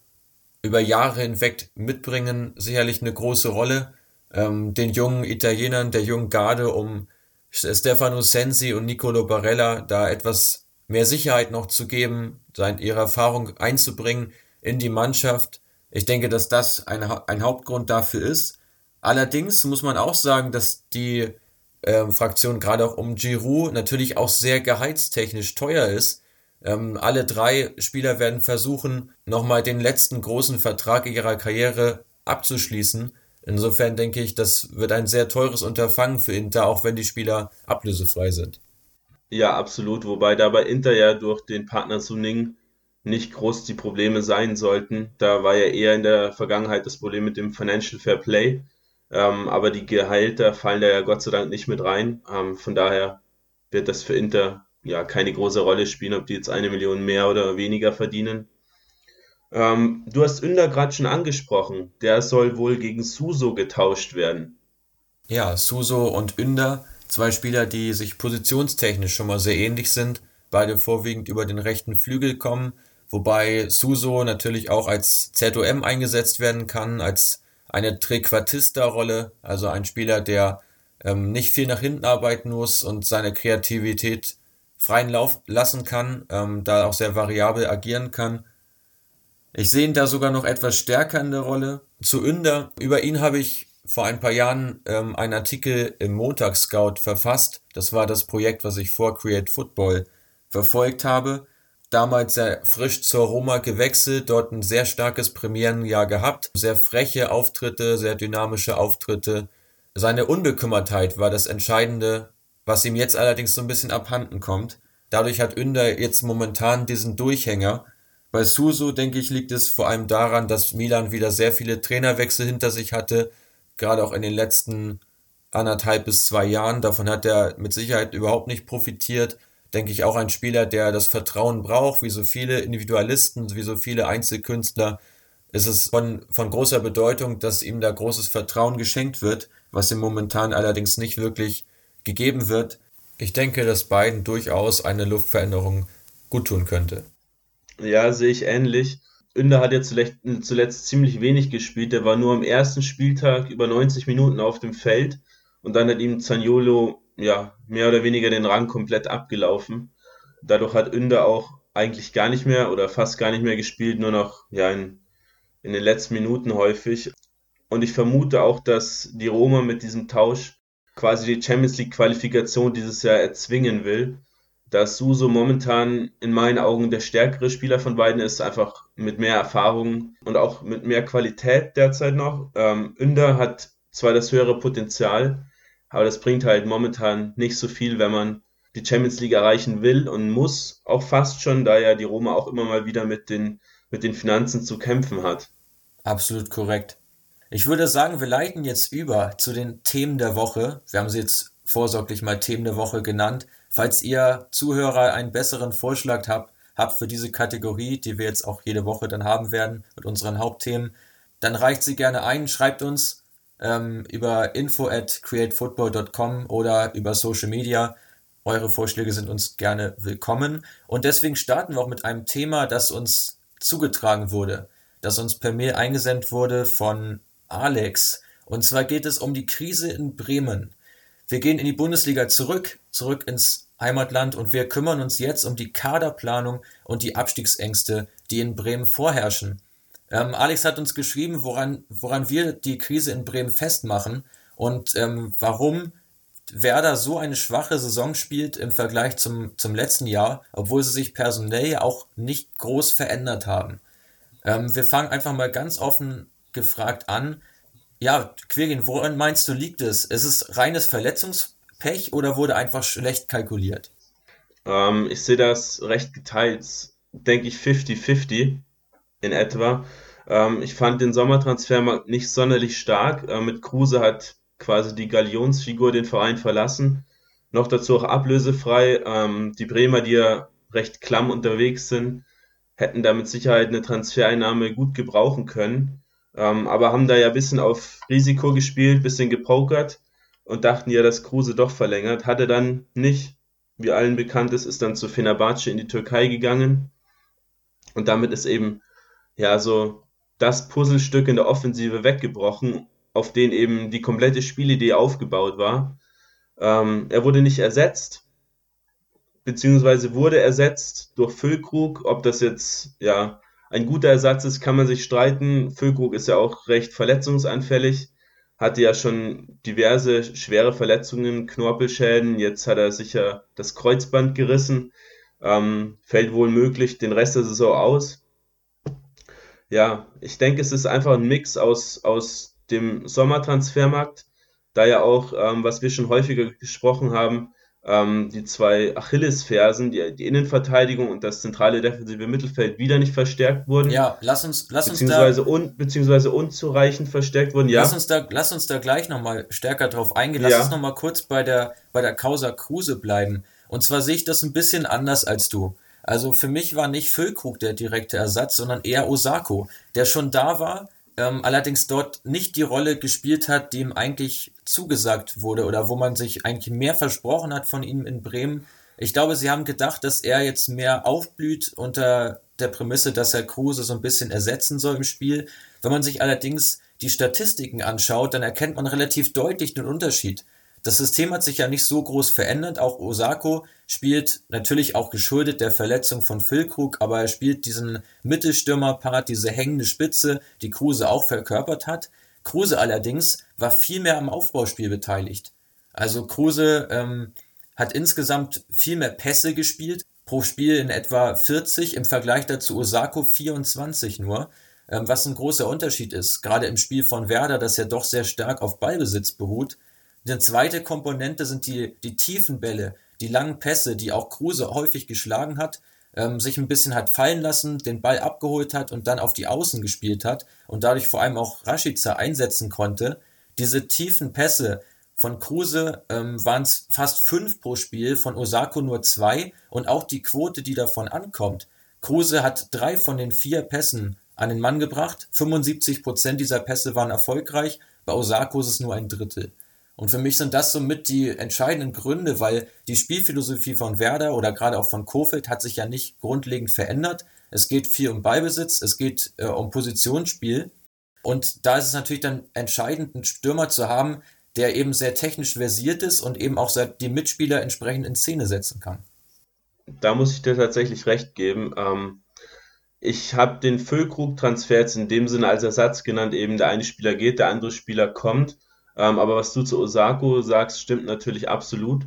über Jahre hinweg mitbringen, sicherlich eine große Rolle. Ähm, den jungen Italienern, der jungen Garde um Stefano Sensi und Nicolo Barella da etwas mehr Sicherheit noch zu geben, seine, ihre Erfahrung einzubringen in die Mannschaft. Ich denke, dass das ein, ein Hauptgrund dafür ist. Allerdings muss man auch sagen, dass die ähm, Fraktion gerade auch um Giroud natürlich auch sehr gehaltstechnisch teuer ist. Ähm, alle drei Spieler werden versuchen, nochmal den letzten großen Vertrag ihrer Karriere abzuschließen. Insofern denke ich, das wird ein sehr teures Unterfangen für Inter, auch wenn die Spieler ablösefrei sind. Ja, absolut. Wobei da bei Inter ja durch den Partner Suning nicht groß die Probleme sein sollten. Da war ja eher in der Vergangenheit das Problem mit dem Financial Fair Play. Ähm, aber die Gehälter fallen da ja Gott sei Dank nicht mit rein. Ähm, von daher wird das für Inter ja keine große Rolle spielen, ob die jetzt eine Million mehr oder weniger verdienen. Ähm, du hast Ünder gerade schon angesprochen. Der soll wohl gegen Suso getauscht werden. Ja, Suso und Ünder, zwei Spieler, die sich positionstechnisch schon mal sehr ähnlich sind, beide vorwiegend über den rechten Flügel kommen, wobei Suso natürlich auch als ZOM eingesetzt werden kann, als eine Trequartista-Rolle, also ein Spieler, der ähm, nicht viel nach hinten arbeiten muss und seine Kreativität freien Lauf lassen kann, ähm, da auch sehr variabel agieren kann. Ich sehe ihn da sogar noch etwas stärker in der Rolle. Zu Ünder, über ihn habe ich vor ein paar Jahren ähm, einen Artikel im Montagsscout verfasst. Das war das Projekt, was ich vor Create Football verfolgt habe damals sehr frisch zur Roma gewechselt, dort ein sehr starkes Premierenjahr gehabt, sehr freche Auftritte, sehr dynamische Auftritte. Seine Unbekümmertheit war das Entscheidende, was ihm jetzt allerdings so ein bisschen abhanden kommt. Dadurch hat Ünder jetzt momentan diesen Durchhänger. Bei Suso, denke ich, liegt es vor allem daran, dass Milan wieder sehr viele Trainerwechsel hinter sich hatte, gerade auch in den letzten anderthalb bis zwei Jahren. Davon hat er mit Sicherheit überhaupt nicht profitiert denke ich, auch ein Spieler, der das Vertrauen braucht, wie so viele Individualisten, wie so viele Einzelkünstler. ist Es von, von großer Bedeutung, dass ihm da großes Vertrauen geschenkt wird, was ihm momentan allerdings nicht wirklich gegeben wird. Ich denke, dass beiden durchaus eine Luftveränderung guttun könnte. Ja, sehe ich ähnlich. Ünder hat ja zuletzt, zuletzt ziemlich wenig gespielt. Der war nur am ersten Spieltag über 90 Minuten auf dem Feld und dann hat ihm Zaniolo ja mehr oder weniger den Rang komplett abgelaufen. Dadurch hat Ünder auch eigentlich gar nicht mehr oder fast gar nicht mehr gespielt, nur noch ja in, in den letzten Minuten häufig. Und ich vermute auch, dass die Roma mit diesem Tausch quasi die Champions League Qualifikation dieses Jahr erzwingen will. Dass Suso momentan in meinen Augen der stärkere Spieler von beiden ist, einfach mit mehr Erfahrung und auch mit mehr Qualität derzeit noch. Ähm, Ünder hat zwar das höhere Potenzial, aber das bringt halt momentan nicht so viel, wenn man die Champions League erreichen will und muss, auch fast schon, da ja die Roma auch immer mal wieder mit den, mit den Finanzen zu kämpfen hat. Absolut korrekt. Ich würde sagen, wir leiten jetzt über zu den Themen der Woche. Wir haben sie jetzt vorsorglich mal Themen der Woche genannt. Falls ihr Zuhörer einen besseren Vorschlag habt, habt für diese Kategorie, die wir jetzt auch jede Woche dann haben werden mit unseren Hauptthemen, dann reicht sie gerne ein, schreibt uns ähm, über info at createfootball.com oder über Social Media. Eure Vorschläge sind uns gerne willkommen. Und deswegen starten wir auch mit einem Thema, das uns zugetragen wurde, das uns per Mail eingesendet wurde von Alex. Und zwar geht es um die Krise in Bremen. Wir gehen in die Bundesliga zurück, zurück ins Heimatland und wir kümmern uns jetzt um die Kaderplanung und die Abstiegsängste, die in Bremen vorherrschen. Ähm, Alex hat uns geschrieben, woran, woran wir die Krise in Bremen festmachen und ähm, warum Werder so eine schwache Saison spielt im Vergleich zum, zum letzten Jahr, obwohl sie sich personell ja auch nicht groß verändert haben. Ähm, wir fangen einfach mal ganz offen gefragt an. Ja, Quirgin, woran meinst du liegt es? Ist es reines Verletzungspech oder wurde einfach schlecht kalkuliert? Ähm, ich sehe das recht geteilt, denke ich 50-50 in etwa. Ähm, ich fand den Sommertransfermarkt nicht sonderlich stark. Äh, mit Kruse hat quasi die Galionsfigur den Verein verlassen. Noch dazu auch ablösefrei. Ähm, die Bremer, die ja recht klamm unterwegs sind, hätten da mit Sicherheit eine Transfereinnahme gut gebrauchen können. Ähm, aber haben da ja ein bisschen auf Risiko gespielt, bisschen gepokert und dachten ja, dass Kruse doch verlängert. Hatte dann nicht, wie allen bekannt ist, ist dann zu Fenerbahce in die Türkei gegangen. Und damit ist eben ja so das Puzzlestück in der Offensive weggebrochen, auf den eben die komplette Spielidee aufgebaut war. Ähm, er wurde nicht ersetzt, beziehungsweise wurde ersetzt durch Füllkrug. Ob das jetzt ja ein guter Ersatz ist, kann man sich streiten. Füllkrug ist ja auch recht verletzungsanfällig, hatte ja schon diverse schwere Verletzungen, Knorpelschäden. Jetzt hat er sicher das Kreuzband gerissen, ähm, fällt wohl möglich den Rest der Saison aus. Ja, ich denke, es ist einfach ein Mix aus, aus dem Sommertransfermarkt, da ja auch, ähm, was wir schon häufiger gesprochen haben, ähm, die zwei Achillesfersen, die, die Innenverteidigung und das zentrale defensive Mittelfeld wieder nicht verstärkt wurden. Ja, lass uns, lass beziehungsweise uns da, un, beziehungsweise unzureichend verstärkt wurden. Ja. Lass uns da, lass uns da gleich nochmal stärker drauf eingehen. Lass ja. uns nochmal kurz bei der, bei der Causa Kruse bleiben. Und zwar sehe ich das ein bisschen anders als du. Also für mich war nicht Füllkrug der direkte Ersatz, sondern eher Osako, der schon da war, ähm, allerdings dort nicht die Rolle gespielt hat, die ihm eigentlich zugesagt wurde oder wo man sich eigentlich mehr versprochen hat von ihm in Bremen. Ich glaube, sie haben gedacht, dass er jetzt mehr aufblüht unter der Prämisse, dass er Kruse so ein bisschen ersetzen soll im Spiel. Wenn man sich allerdings die Statistiken anschaut, dann erkennt man relativ deutlich den Unterschied. Das System hat sich ja nicht so groß verändert. Auch Osako spielt natürlich auch geschuldet der Verletzung von Füllkrug, aber er spielt diesen Mittelstürmerpart, diese hängende Spitze, die Kruse auch verkörpert hat. Kruse allerdings war viel mehr am Aufbauspiel beteiligt. Also Kruse ähm, hat insgesamt viel mehr Pässe gespielt, pro Spiel in etwa 40, im Vergleich dazu Osako 24 nur, ähm, was ein großer Unterschied ist. Gerade im Spiel von Werder, das ja doch sehr stark auf Ballbesitz beruht, eine zweite Komponente sind die, die tiefen Bälle, die langen Pässe, die auch Kruse häufig geschlagen hat, ähm, sich ein bisschen hat fallen lassen, den Ball abgeholt hat und dann auf die Außen gespielt hat und dadurch vor allem auch Rashica einsetzen konnte. Diese tiefen Pässe von Kruse ähm, waren es fast fünf pro Spiel, von Osako nur zwei und auch die Quote, die davon ankommt. Kruse hat drei von den vier Pässen an den Mann gebracht, 75% dieser Pässe waren erfolgreich, bei Osako ist es nur ein Drittel. Und für mich sind das somit die entscheidenden Gründe, weil die Spielphilosophie von Werder oder gerade auch von Kofeld hat sich ja nicht grundlegend verändert. Es geht viel um Ballbesitz, es geht äh, um Positionsspiel. Und da ist es natürlich dann entscheidend, einen Stürmer zu haben, der eben sehr technisch versiert ist und eben auch die Mitspieler entsprechend in Szene setzen kann. Da muss ich dir tatsächlich recht geben. Ähm, ich habe den Füllkrug-Transfer jetzt in dem Sinne als Ersatz genannt, eben der eine Spieler geht, der andere Spieler kommt. Ähm, aber was du zu Osako sagst, stimmt natürlich absolut.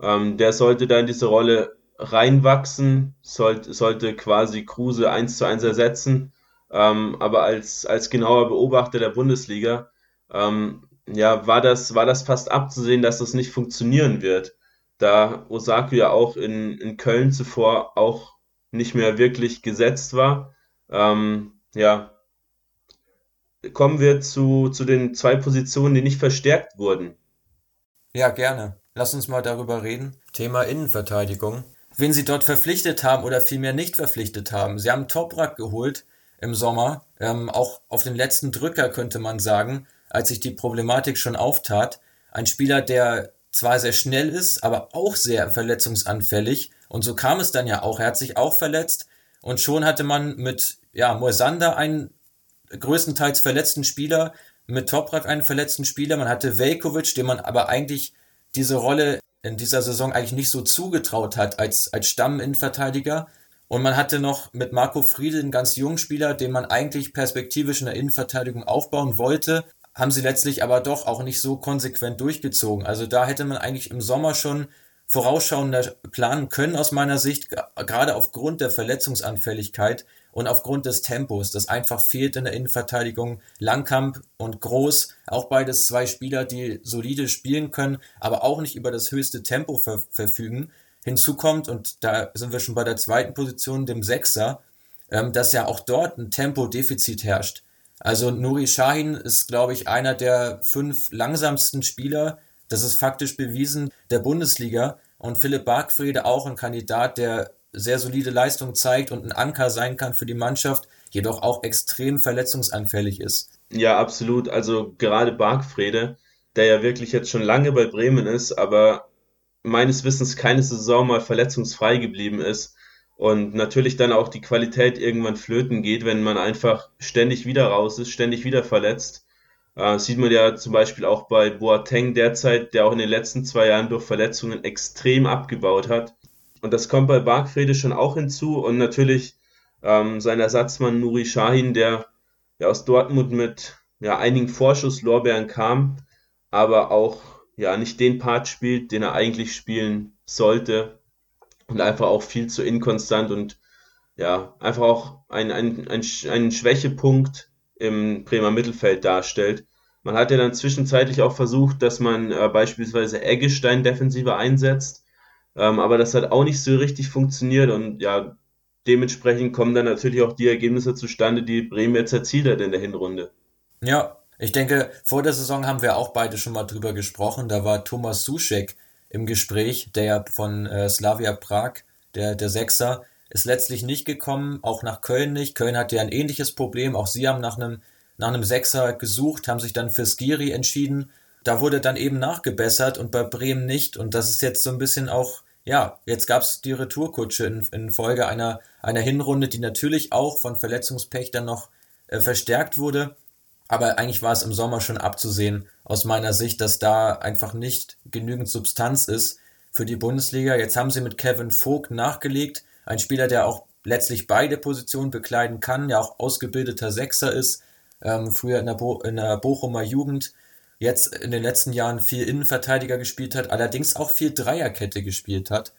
Ähm, der sollte da in diese Rolle reinwachsen, sollte, sollte quasi Kruse eins zu eins ersetzen. Ähm, aber als, als genauer Beobachter der Bundesliga, ähm, ja, war das, war das fast abzusehen, dass das nicht funktionieren wird. Da Osako ja auch in, in Köln zuvor auch nicht mehr wirklich gesetzt war. Ähm, ja, kommen wir zu, zu den zwei Positionen, die nicht verstärkt wurden. Ja, gerne. Lass uns mal darüber reden. Thema Innenverteidigung. Wen sie dort verpflichtet haben oder vielmehr nicht verpflichtet haben. Sie haben Toprak geholt im Sommer, ähm, auch auf den letzten Drücker könnte man sagen, als sich die Problematik schon auftat. Ein Spieler, der zwar sehr schnell ist, aber auch sehr verletzungsanfällig. Und so kam es dann ja auch. Er hat sich auch verletzt. Und schon hatte man mit ja, Moisander einen größtenteils verletzten Spieler, mit Toprak einen verletzten Spieler. Man hatte Velkovic, dem man aber eigentlich diese Rolle in dieser Saison eigentlich nicht so zugetraut hat als, als Stamm-Innenverteidiger. Und man hatte noch mit Marco Friedl einen ganz jungen Spieler, den man eigentlich perspektivisch in der Innenverteidigung aufbauen wollte haben sie letztlich aber doch auch nicht so konsequent durchgezogen. Also da hätte man eigentlich im Sommer schon vorausschauender planen können aus meiner Sicht, gerade aufgrund der Verletzungsanfälligkeit und aufgrund des Tempos, das einfach fehlt in der Innenverteidigung. Langkamp und Groß, auch beides zwei Spieler, die solide spielen können, aber auch nicht über das höchste Tempo ver verfügen. Hinzu kommt, und da sind wir schon bei der zweiten Position, dem Sechser, ähm, dass ja auch dort ein Tempodefizit herrscht. Also Nuri Shahin ist, glaube ich, einer der fünf langsamsten Spieler, das ist faktisch bewiesen, der Bundesliga. Und Philipp Bargfriede auch ein Kandidat, der sehr solide Leistung zeigt und ein Anker sein kann für die Mannschaft, jedoch auch extrem verletzungsanfällig ist. Ja, absolut. Also gerade Bargfrede, der ja wirklich jetzt schon lange bei Bremen ist, aber meines Wissens keine Saison mal verletzungsfrei geblieben ist, und natürlich dann auch die Qualität irgendwann flöten geht, wenn man einfach ständig wieder raus ist, ständig wieder verletzt. Äh, sieht man ja zum Beispiel auch bei Boateng derzeit, der auch in den letzten zwei Jahren durch Verletzungen extrem abgebaut hat. Und das kommt bei Bargfrede schon auch hinzu. Und natürlich ähm, sein Ersatzmann Nuri Shahin, der ja aus Dortmund mit ja, einigen Vorschusslorbeeren kam, aber auch ja nicht den Part spielt, den er eigentlich spielen sollte. Und einfach auch viel zu inkonstant und ja, einfach auch ein, ein, ein, ein Schwächepunkt im Bremer Mittelfeld darstellt. Man hat ja dann zwischenzeitlich auch versucht, dass man äh, beispielsweise Eggestein defensiver einsetzt, ähm, aber das hat auch nicht so richtig funktioniert und ja, dementsprechend kommen dann natürlich auch die Ergebnisse zustande, die Bremen jetzt erzielt hat in der Hinrunde. Ja, ich denke, vor der Saison haben wir auch beide schon mal drüber gesprochen. Da war Thomas Suschek im Gespräch, der von äh, Slavia Prag, der, der Sechser, ist letztlich nicht gekommen, auch nach Köln nicht. Köln hatte ja ein ähnliches Problem, auch sie haben nach einem, nach einem Sechser gesucht, haben sich dann für Skiri entschieden. Da wurde dann eben nachgebessert und bei Bremen nicht. Und das ist jetzt so ein bisschen auch, ja, jetzt gab es die Retourkutsche in, in Folge einer, einer Hinrunde, die natürlich auch von Verletzungspech dann noch äh, verstärkt wurde. Aber eigentlich war es im Sommer schon abzusehen, aus meiner Sicht, dass da einfach nicht genügend Substanz ist für die Bundesliga. Jetzt haben sie mit Kevin Vogt nachgelegt, ein Spieler, der auch letztlich beide Positionen bekleiden kann, ja auch ausgebildeter Sechser ist, ähm, früher in der, Bo in der Bochumer Jugend, jetzt in den letzten Jahren viel Innenverteidiger gespielt hat, allerdings auch viel Dreierkette gespielt hat.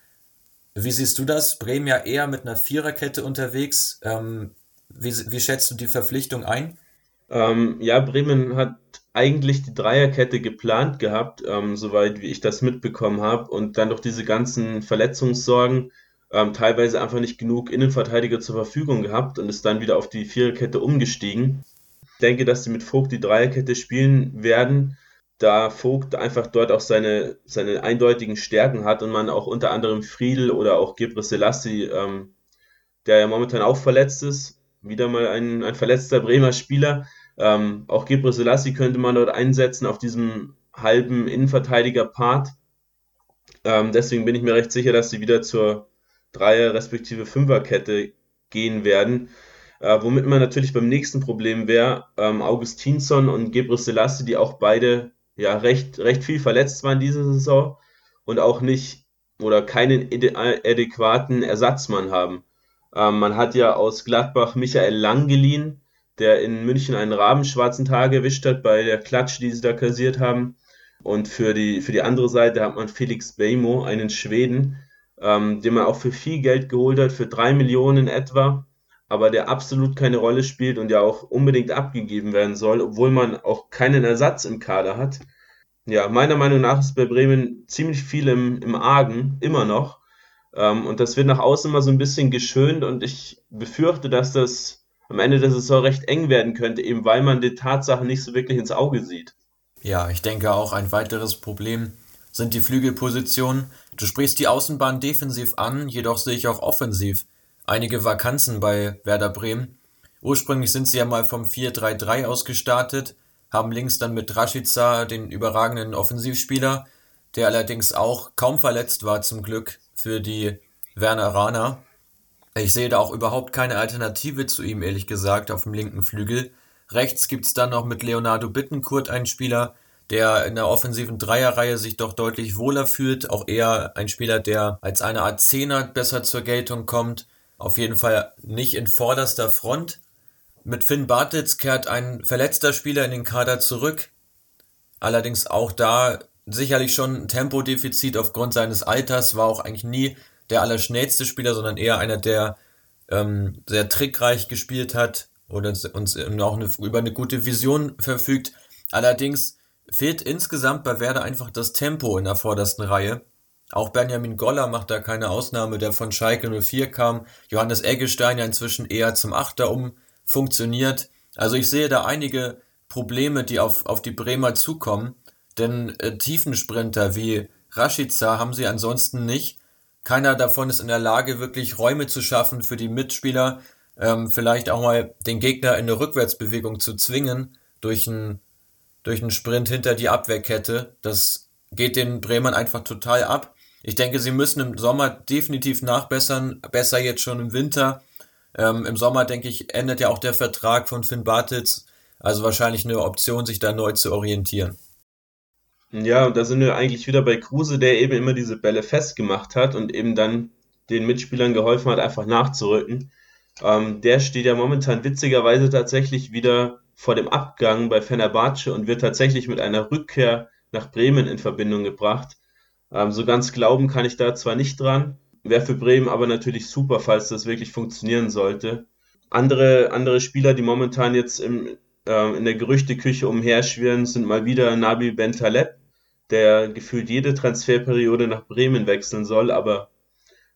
Wie siehst du das? Bremen ja eher mit einer Viererkette unterwegs. Ähm, wie, wie schätzt du die Verpflichtung ein? Ähm, ja, Bremen hat eigentlich die Dreierkette geplant gehabt, ähm, soweit wie ich das mitbekommen habe, und dann durch diese ganzen Verletzungssorgen ähm, teilweise einfach nicht genug Innenverteidiger zur Verfügung gehabt und ist dann wieder auf die Viererkette umgestiegen. Ich denke, dass sie mit Vogt die Dreierkette spielen werden, da Vogt einfach dort auch seine, seine eindeutigen Stärken hat und man auch unter anderem Friedel oder auch Gebre Selassie, ähm, der ja momentan auch verletzt ist, wieder mal ein, ein verletzter Bremer Spieler, ähm, auch Gebre Selassie könnte man dort einsetzen auf diesem halben Innenverteidiger-Part. Ähm, deswegen bin ich mir recht sicher, dass sie wieder zur Dreier- respektive Fünferkette gehen werden. Äh, womit man natürlich beim nächsten Problem wäre, ähm, Augustinsson und Gebre Selassie, die auch beide ja recht, recht viel verletzt waren diese Saison und auch nicht oder keinen adäquaten Ersatzmann haben. Ähm, man hat ja aus Gladbach Michael Lang geliehen, der in München einen rabenschwarzen Tag erwischt hat bei der Klatsch, die sie da kassiert haben. Und für die, für die andere Seite hat man Felix Beimo, einen Schweden, ähm, den man auch für viel Geld geholt hat, für drei Millionen etwa, aber der absolut keine Rolle spielt und ja auch unbedingt abgegeben werden soll, obwohl man auch keinen Ersatz im Kader hat. Ja, meiner Meinung nach ist bei Bremen ziemlich viel im, im Argen, immer noch. Ähm, und das wird nach außen immer so ein bisschen geschönt und ich befürchte, dass das am Ende der Saison recht eng werden könnte, eben weil man die Tatsachen nicht so wirklich ins Auge sieht. Ja, ich denke auch ein weiteres Problem sind die Flügelpositionen. Du sprichst die Außenbahn defensiv an, jedoch sehe ich auch offensiv einige Vakanzen bei Werder Bremen. Ursprünglich sind sie ja mal vom 4-3-3 aus gestartet, haben links dann mit Rashica den überragenden Offensivspieler, der allerdings auch kaum verletzt war zum Glück für die Werneraner. Ich sehe da auch überhaupt keine Alternative zu ihm, ehrlich gesagt, auf dem linken Flügel. Rechts gibt's dann noch mit Leonardo Bittencourt einen Spieler, der in der offensiven Dreierreihe sich doch deutlich wohler fühlt. Auch eher ein Spieler, der als eine Art Zehner besser zur Geltung kommt. Auf jeden Fall nicht in vorderster Front. Mit Finn Bartitz kehrt ein verletzter Spieler in den Kader zurück. Allerdings auch da sicherlich schon ein Tempodefizit aufgrund seines Alters, war auch eigentlich nie der allerschnellste Spieler, sondern eher einer, der ähm, sehr trickreich gespielt hat oder uns auch eine, über eine gute Vision verfügt. Allerdings fehlt insgesamt bei Werder einfach das Tempo in der vordersten Reihe. Auch Benjamin Goller macht da keine Ausnahme, der von Schalke 04 kam. Johannes Eggestein ja inzwischen eher zum Achter um funktioniert. Also ich sehe da einige Probleme, die auf, auf die Bremer zukommen. Denn äh, Tiefensprinter wie Rashica haben sie ansonsten nicht. Keiner davon ist in der Lage, wirklich Räume zu schaffen für die Mitspieler, ähm, vielleicht auch mal den Gegner in eine Rückwärtsbewegung zu zwingen durch einen durch einen Sprint hinter die Abwehrkette. Das geht den Bremern einfach total ab. Ich denke, sie müssen im Sommer definitiv nachbessern, besser jetzt schon im Winter. Ähm, Im Sommer, denke ich, endet ja auch der Vertrag von Finn Bartitz. Also wahrscheinlich eine Option, sich da neu zu orientieren. Ja, und da sind wir eigentlich wieder bei Kruse, der eben immer diese Bälle festgemacht hat und eben dann den Mitspielern geholfen hat, einfach nachzurücken. Ähm, der steht ja momentan witzigerweise tatsächlich wieder vor dem Abgang bei Fenerbahce und wird tatsächlich mit einer Rückkehr nach Bremen in Verbindung gebracht. Ähm, so ganz glauben kann ich da zwar nicht dran, wäre für Bremen aber natürlich super, falls das wirklich funktionieren sollte. Andere, andere Spieler, die momentan jetzt im, äh, in der Gerüchteküche umherschwirren, sind mal wieder Nabi Bentaleb, der gefühlt jede Transferperiode nach Bremen wechseln soll, aber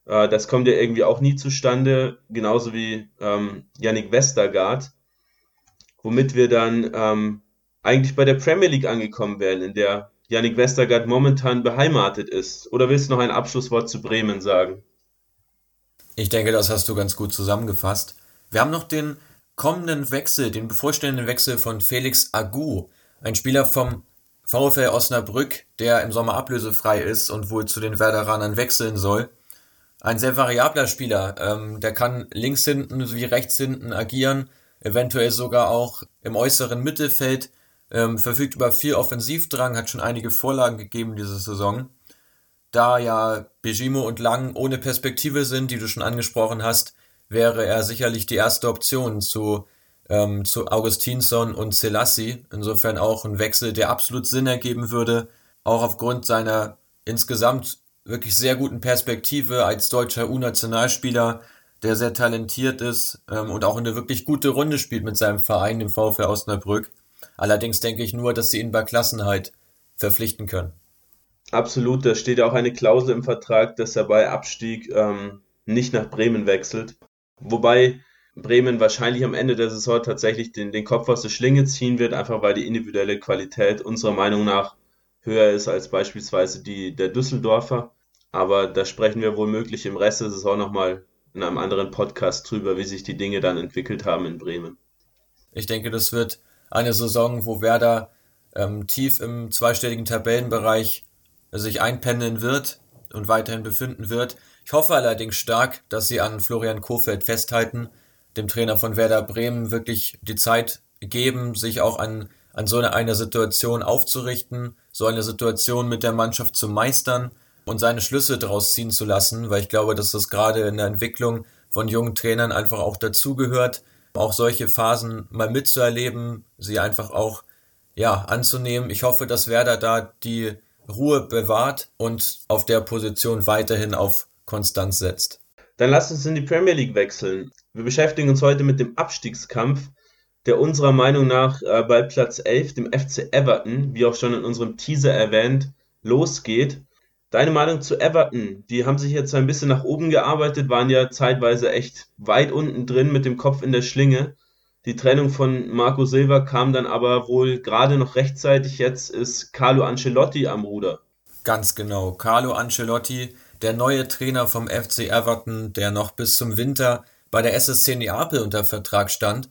äh, das kommt ja irgendwie auch nie zustande, genauso wie ähm, Yannick Westergaard, womit wir dann ähm, eigentlich bei der Premier League angekommen wären, in der Yannick Westergaard momentan beheimatet ist. Oder willst du noch ein Abschlusswort zu Bremen sagen? Ich denke, das hast du ganz gut zusammengefasst. Wir haben noch den kommenden Wechsel, den bevorstehenden Wechsel von Felix Agu, ein Spieler vom VfL Osnabrück, der im Sommer ablösefrei ist und wohl zu den Werderanern wechseln soll. Ein sehr variabler Spieler, ähm, der kann links hinten wie rechts hinten agieren, eventuell sogar auch im äußeren Mittelfeld, ähm, verfügt über viel Offensivdrang, hat schon einige Vorlagen gegeben diese Saison. Da ja Bejimo und Lang ohne Perspektive sind, die du schon angesprochen hast, wäre er sicherlich die erste Option zu, ähm, zu Augustinsson und Selassie. Insofern auch ein Wechsel, der absolut Sinn ergeben würde, auch aufgrund seiner insgesamt wirklich sehr guten Perspektive als deutscher U-Nationalspieler der sehr talentiert ist ähm, und auch eine wirklich gute Runde spielt mit seinem Verein, dem VfL Osnabrück. Allerdings denke ich nur, dass sie ihn bei Klassenheit verpflichten können. Absolut, da steht auch eine Klausel im Vertrag, dass er bei Abstieg ähm, nicht nach Bremen wechselt. Wobei Bremen wahrscheinlich am Ende der Saison tatsächlich den, den Kopf aus der Schlinge ziehen wird, einfach weil die individuelle Qualität unserer Meinung nach höher ist als beispielsweise die der Düsseldorfer. Aber da sprechen wir wohl möglich im Rest der Saison nochmal in einem anderen Podcast drüber, wie sich die Dinge dann entwickelt haben in Bremen. Ich denke, das wird eine Saison, wo Werder ähm, tief im zweistelligen Tabellenbereich sich einpendeln wird und weiterhin befinden wird. Ich hoffe allerdings stark, dass sie an Florian Kofeld festhalten, dem Trainer von Werder Bremen wirklich die Zeit geben, sich auch an, an so eine, eine Situation aufzurichten, so eine Situation mit der Mannschaft zu meistern und seine Schlüsse daraus ziehen zu lassen, weil ich glaube, dass das gerade in der Entwicklung von jungen Trainern einfach auch dazugehört, auch solche Phasen mal mitzuerleben, sie einfach auch ja, anzunehmen. Ich hoffe, dass Werder da die Ruhe bewahrt und auf der Position weiterhin auf Konstanz setzt. Dann lasst uns in die Premier League wechseln. Wir beschäftigen uns heute mit dem Abstiegskampf, der unserer Meinung nach äh, bei Platz 11, dem FC Everton, wie auch schon in unserem Teaser erwähnt, losgeht. Deine Meinung zu Everton? Die haben sich jetzt ein bisschen nach oben gearbeitet, waren ja zeitweise echt weit unten drin mit dem Kopf in der Schlinge. Die Trennung von Marco Silva kam dann aber wohl gerade noch rechtzeitig. Jetzt ist Carlo Ancelotti am Ruder. Ganz genau. Carlo Ancelotti, der neue Trainer vom FC Everton, der noch bis zum Winter bei der SSC Neapel unter Vertrag stand.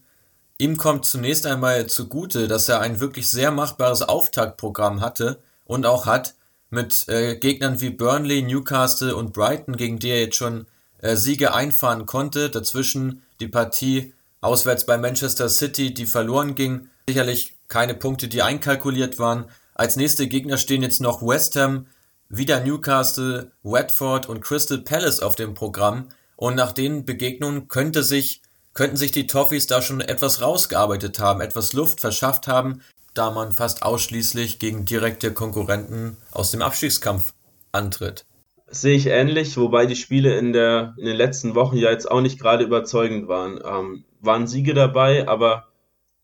Ihm kommt zunächst einmal zugute, dass er ein wirklich sehr machbares Auftaktprogramm hatte und auch hat, mit äh, Gegnern wie Burnley, Newcastle und Brighton, gegen die er jetzt schon äh, Siege einfahren konnte. Dazwischen die Partie auswärts bei Manchester City, die verloren ging. Sicherlich keine Punkte, die einkalkuliert waren. Als nächste Gegner stehen jetzt noch West Ham, wieder Newcastle, Watford und Crystal Palace auf dem Programm. Und nach den Begegnungen könnte sich, könnten sich die Toffees da schon etwas rausgearbeitet haben, etwas Luft verschafft haben, da man fast ausschließlich gegen direkte Konkurrenten aus dem Abstiegskampf antritt. Sehe ich ähnlich, wobei die Spiele in, der, in den letzten Wochen ja jetzt auch nicht gerade überzeugend waren. Ähm, waren Siege dabei, aber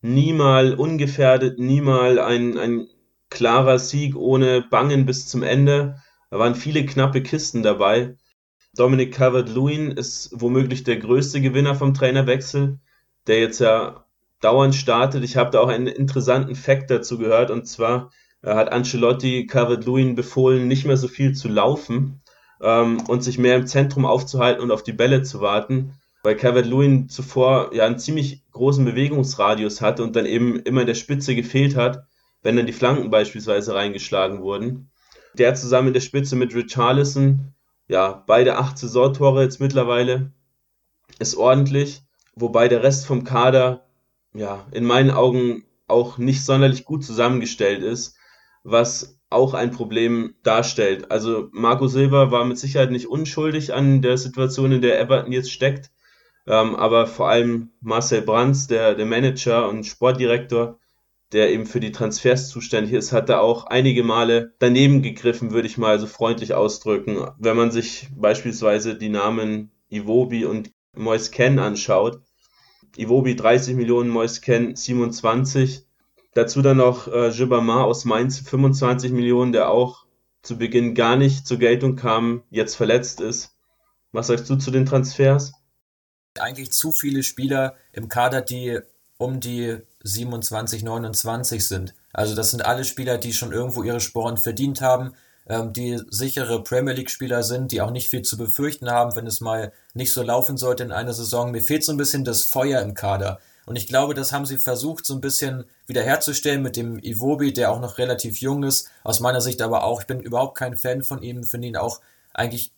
nie mal ungefährdet, nie mal ein, ein klarer Sieg ohne Bangen bis zum Ende. Da waren viele knappe Kisten dabei. Dominic Calvert-Lewin ist womöglich der größte Gewinner vom Trainerwechsel, der jetzt ja dauernd startet. Ich habe da auch einen interessanten Fakt dazu gehört und zwar äh, hat Ancelotti Calvert-Lewin befohlen, nicht mehr so viel zu laufen ähm, und sich mehr im Zentrum aufzuhalten und auf die Bälle zu warten, weil Calvert-Lewin zuvor ja einen ziemlich großen Bewegungsradius hatte und dann eben immer in der Spitze gefehlt hat, wenn dann die Flanken beispielsweise reingeschlagen wurden. Der zusammen in der Spitze mit Richarlison, ja, beide acht Saisontore jetzt mittlerweile, ist ordentlich, wobei der Rest vom Kader ja, in meinen Augen auch nicht sonderlich gut zusammengestellt ist, was auch ein Problem darstellt. Also Marco Silva war mit Sicherheit nicht unschuldig an der Situation, in der Everton jetzt steckt, ähm, aber vor allem Marcel Brands, der, der Manager und Sportdirektor, der eben für die Transfers zuständig ist, hat da auch einige Male daneben gegriffen, würde ich mal so freundlich ausdrücken. Wenn man sich beispielsweise die Namen Iwobi und Mois Ken anschaut, Iwobi 30 Millionen, Moisken 27. Dazu dann noch äh, Gibamar aus Mainz 25 Millionen, der auch zu Beginn gar nicht zur Geltung kam, jetzt verletzt ist. Was sagst du zu den Transfers? Eigentlich zu viele Spieler im Kader, die um die 27, 29 sind. Also das sind alle Spieler, die schon irgendwo ihre Sporen verdient haben, ähm, die sichere Premier League-Spieler sind, die auch nicht viel zu befürchten haben, wenn es mal nicht so laufen sollte in einer Saison. Mir fehlt so ein bisschen das Feuer im Kader. Und ich glaube, das haben sie versucht, so ein bisschen wiederherzustellen mit dem Iwobi, der auch noch relativ jung ist. Aus meiner Sicht aber auch, ich bin überhaupt kein Fan von ihm, finde ihn auch eigentlich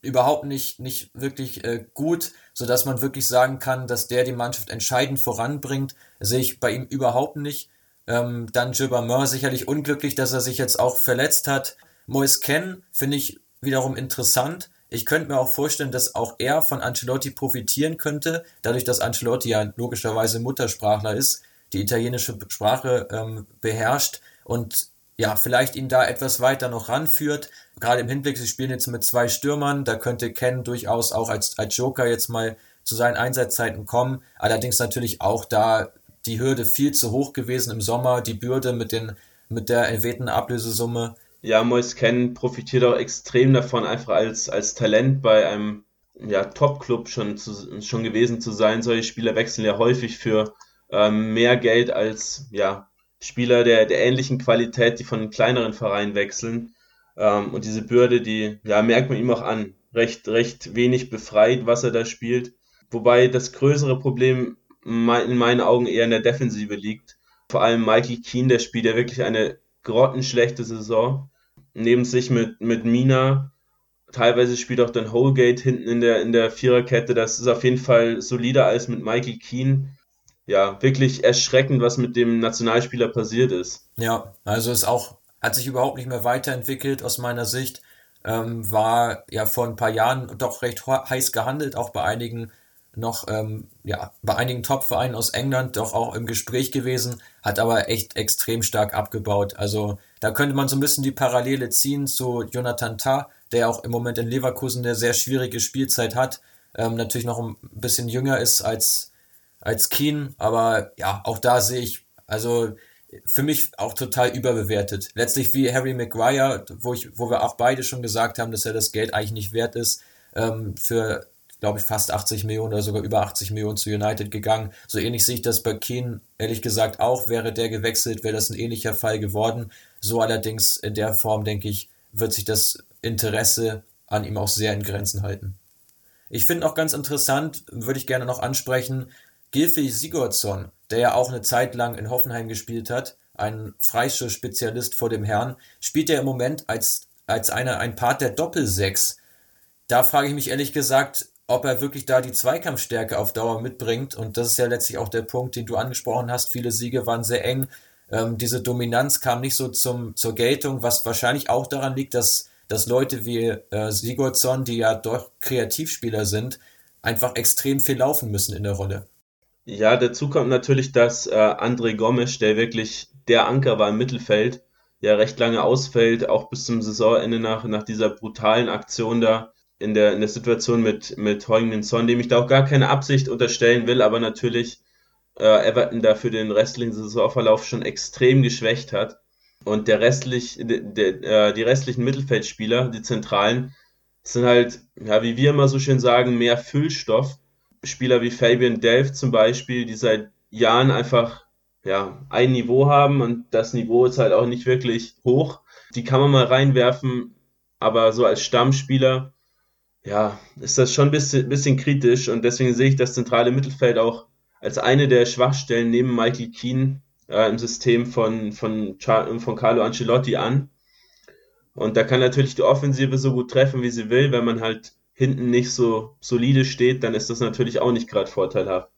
überhaupt nicht, nicht wirklich äh, gut, sodass man wirklich sagen kann, dass der die Mannschaft entscheidend voranbringt. sehe ich bei ihm überhaupt nicht. Ähm, dann Gilbert sicherlich unglücklich, dass er sich jetzt auch verletzt hat. Mois Ken finde ich wiederum interessant. Ich könnte mir auch vorstellen, dass auch er von Ancelotti profitieren könnte, dadurch, dass Ancelotti ja logischerweise Muttersprachler ist, die italienische Sprache ähm, beherrscht und ja, vielleicht ihn da etwas weiter noch ranführt. Gerade im Hinblick, sie spielen jetzt mit zwei Stürmern, da könnte Ken durchaus auch als, als Joker jetzt mal zu seinen Einsatzzeiten kommen. Allerdings natürlich auch da die Hürde viel zu hoch gewesen im Sommer, die Bürde mit, den, mit der erwähnten Ablösesumme ja, Mois Ken profitiert auch extrem davon, einfach als, als Talent bei einem ja, Top-Club schon, schon gewesen zu sein. Solche Spieler wechseln ja häufig für ähm, mehr Geld als ja, Spieler der, der ähnlichen Qualität, die von kleineren Vereinen wechseln. Ähm, und diese Bürde, die ja, merkt man ihm auch an. Recht, recht wenig befreit, was er da spielt. Wobei das größere Problem in meinen Augen eher in der Defensive liegt. Vor allem Michael Keane, der spielt ja wirklich eine grottenschlechte Saison. Neben sich mit, mit Mina. Teilweise spielt auch dann Holgate hinten in der, in der Viererkette. Das ist auf jeden Fall solider als mit Michael Keane. Ja, wirklich erschreckend, was mit dem Nationalspieler passiert ist. Ja, also ist auch, hat sich überhaupt nicht mehr weiterentwickelt aus meiner Sicht. Ähm, war ja vor ein paar Jahren doch recht heiß gehandelt, auch bei einigen noch ähm, ja, bei einigen Top-Vereinen aus England doch auch im Gespräch gewesen, hat aber echt extrem stark abgebaut. Also da könnte man so ein bisschen die Parallele ziehen zu Jonathan Tah, der auch im Moment in Leverkusen eine sehr schwierige Spielzeit hat. Ähm, natürlich noch ein bisschen jünger ist als, als Keen, aber ja, auch da sehe ich, also für mich auch total überbewertet. Letztlich wie Harry Maguire, wo, ich, wo wir auch beide schon gesagt haben, dass er das Geld eigentlich nicht wert ist, ähm, für glaube ich, fast 80 Millionen oder sogar über 80 Millionen zu United gegangen. So ähnlich sehe ich das bei Keane, ehrlich gesagt, auch. Wäre der gewechselt, wäre das ein ähnlicher Fall geworden. So allerdings in der Form, denke ich, wird sich das Interesse an ihm auch sehr in Grenzen halten. Ich finde auch ganz interessant, würde ich gerne noch ansprechen, Gilfi Sigurdsson, der ja auch eine Zeit lang in Hoffenheim gespielt hat, ein Freischuss-Spezialist vor dem Herrn, spielt er im Moment als, als einer, ein Part der Doppelsechs. Da frage ich mich ehrlich gesagt, ob er wirklich da die Zweikampfstärke auf Dauer mitbringt. Und das ist ja letztlich auch der Punkt, den du angesprochen hast. Viele Siege waren sehr eng. Ähm, diese Dominanz kam nicht so zum, zur Geltung, was wahrscheinlich auch daran liegt, dass, dass Leute wie äh, Sigurdsson, die ja doch Kreativspieler sind, einfach extrem viel laufen müssen in der Rolle. Ja, dazu kommt natürlich, dass äh, André Gomes, der wirklich der Anker war im Mittelfeld, ja recht lange ausfällt, auch bis zum Saisonende nach, nach dieser brutalen Aktion da in der, in der Situation mit, mit Heung-Min Son, dem ich da auch gar keine Absicht unterstellen will, aber natürlich äh, Everton da für den restlichen Saisonverlauf schon extrem geschwächt hat. Und der restlich, de, de, äh, die restlichen Mittelfeldspieler, die Zentralen, sind halt, ja, wie wir immer so schön sagen, mehr Füllstoff. Spieler wie Fabian Delft zum Beispiel, die seit Jahren einfach ja, ein Niveau haben und das Niveau ist halt auch nicht wirklich hoch. Die kann man mal reinwerfen, aber so als Stammspieler ja, ist das schon ein bisschen, bisschen kritisch und deswegen sehe ich das zentrale Mittelfeld auch als eine der Schwachstellen neben Michael Keane äh, im System von, von, von Carlo Ancelotti an. Und da kann natürlich die Offensive so gut treffen, wie sie will. Wenn man halt hinten nicht so solide steht, dann ist das natürlich auch nicht gerade vorteilhaft.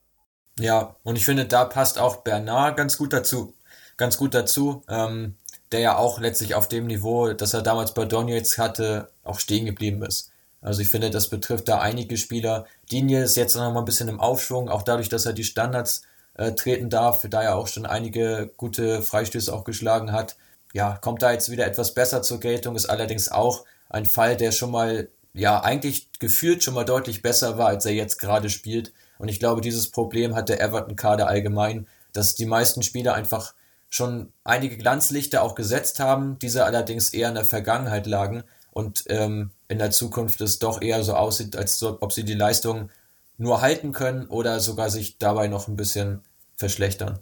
Ja, und ich finde, da passt auch Bernard ganz gut dazu. Ganz gut dazu, ähm, der ja auch letztlich auf dem Niveau, das er damals bei Donetsk hatte, auch stehen geblieben ist. Also ich finde, das betrifft da einige Spieler. Digne ist jetzt noch mal ein bisschen im Aufschwung, auch dadurch, dass er die Standards äh, treten darf, da er auch schon einige gute Freistöße auch geschlagen hat. Ja, kommt da jetzt wieder etwas besser zur Geltung, ist allerdings auch ein Fall, der schon mal, ja, eigentlich gefühlt schon mal deutlich besser war, als er jetzt gerade spielt. Und ich glaube, dieses Problem hat der Everton-Kader allgemein, dass die meisten Spieler einfach schon einige Glanzlichter auch gesetzt haben, diese allerdings eher in der Vergangenheit lagen und ähm, in der Zukunft es doch eher so aussieht, als ob sie die Leistung nur halten können oder sogar sich dabei noch ein bisschen verschlechtern.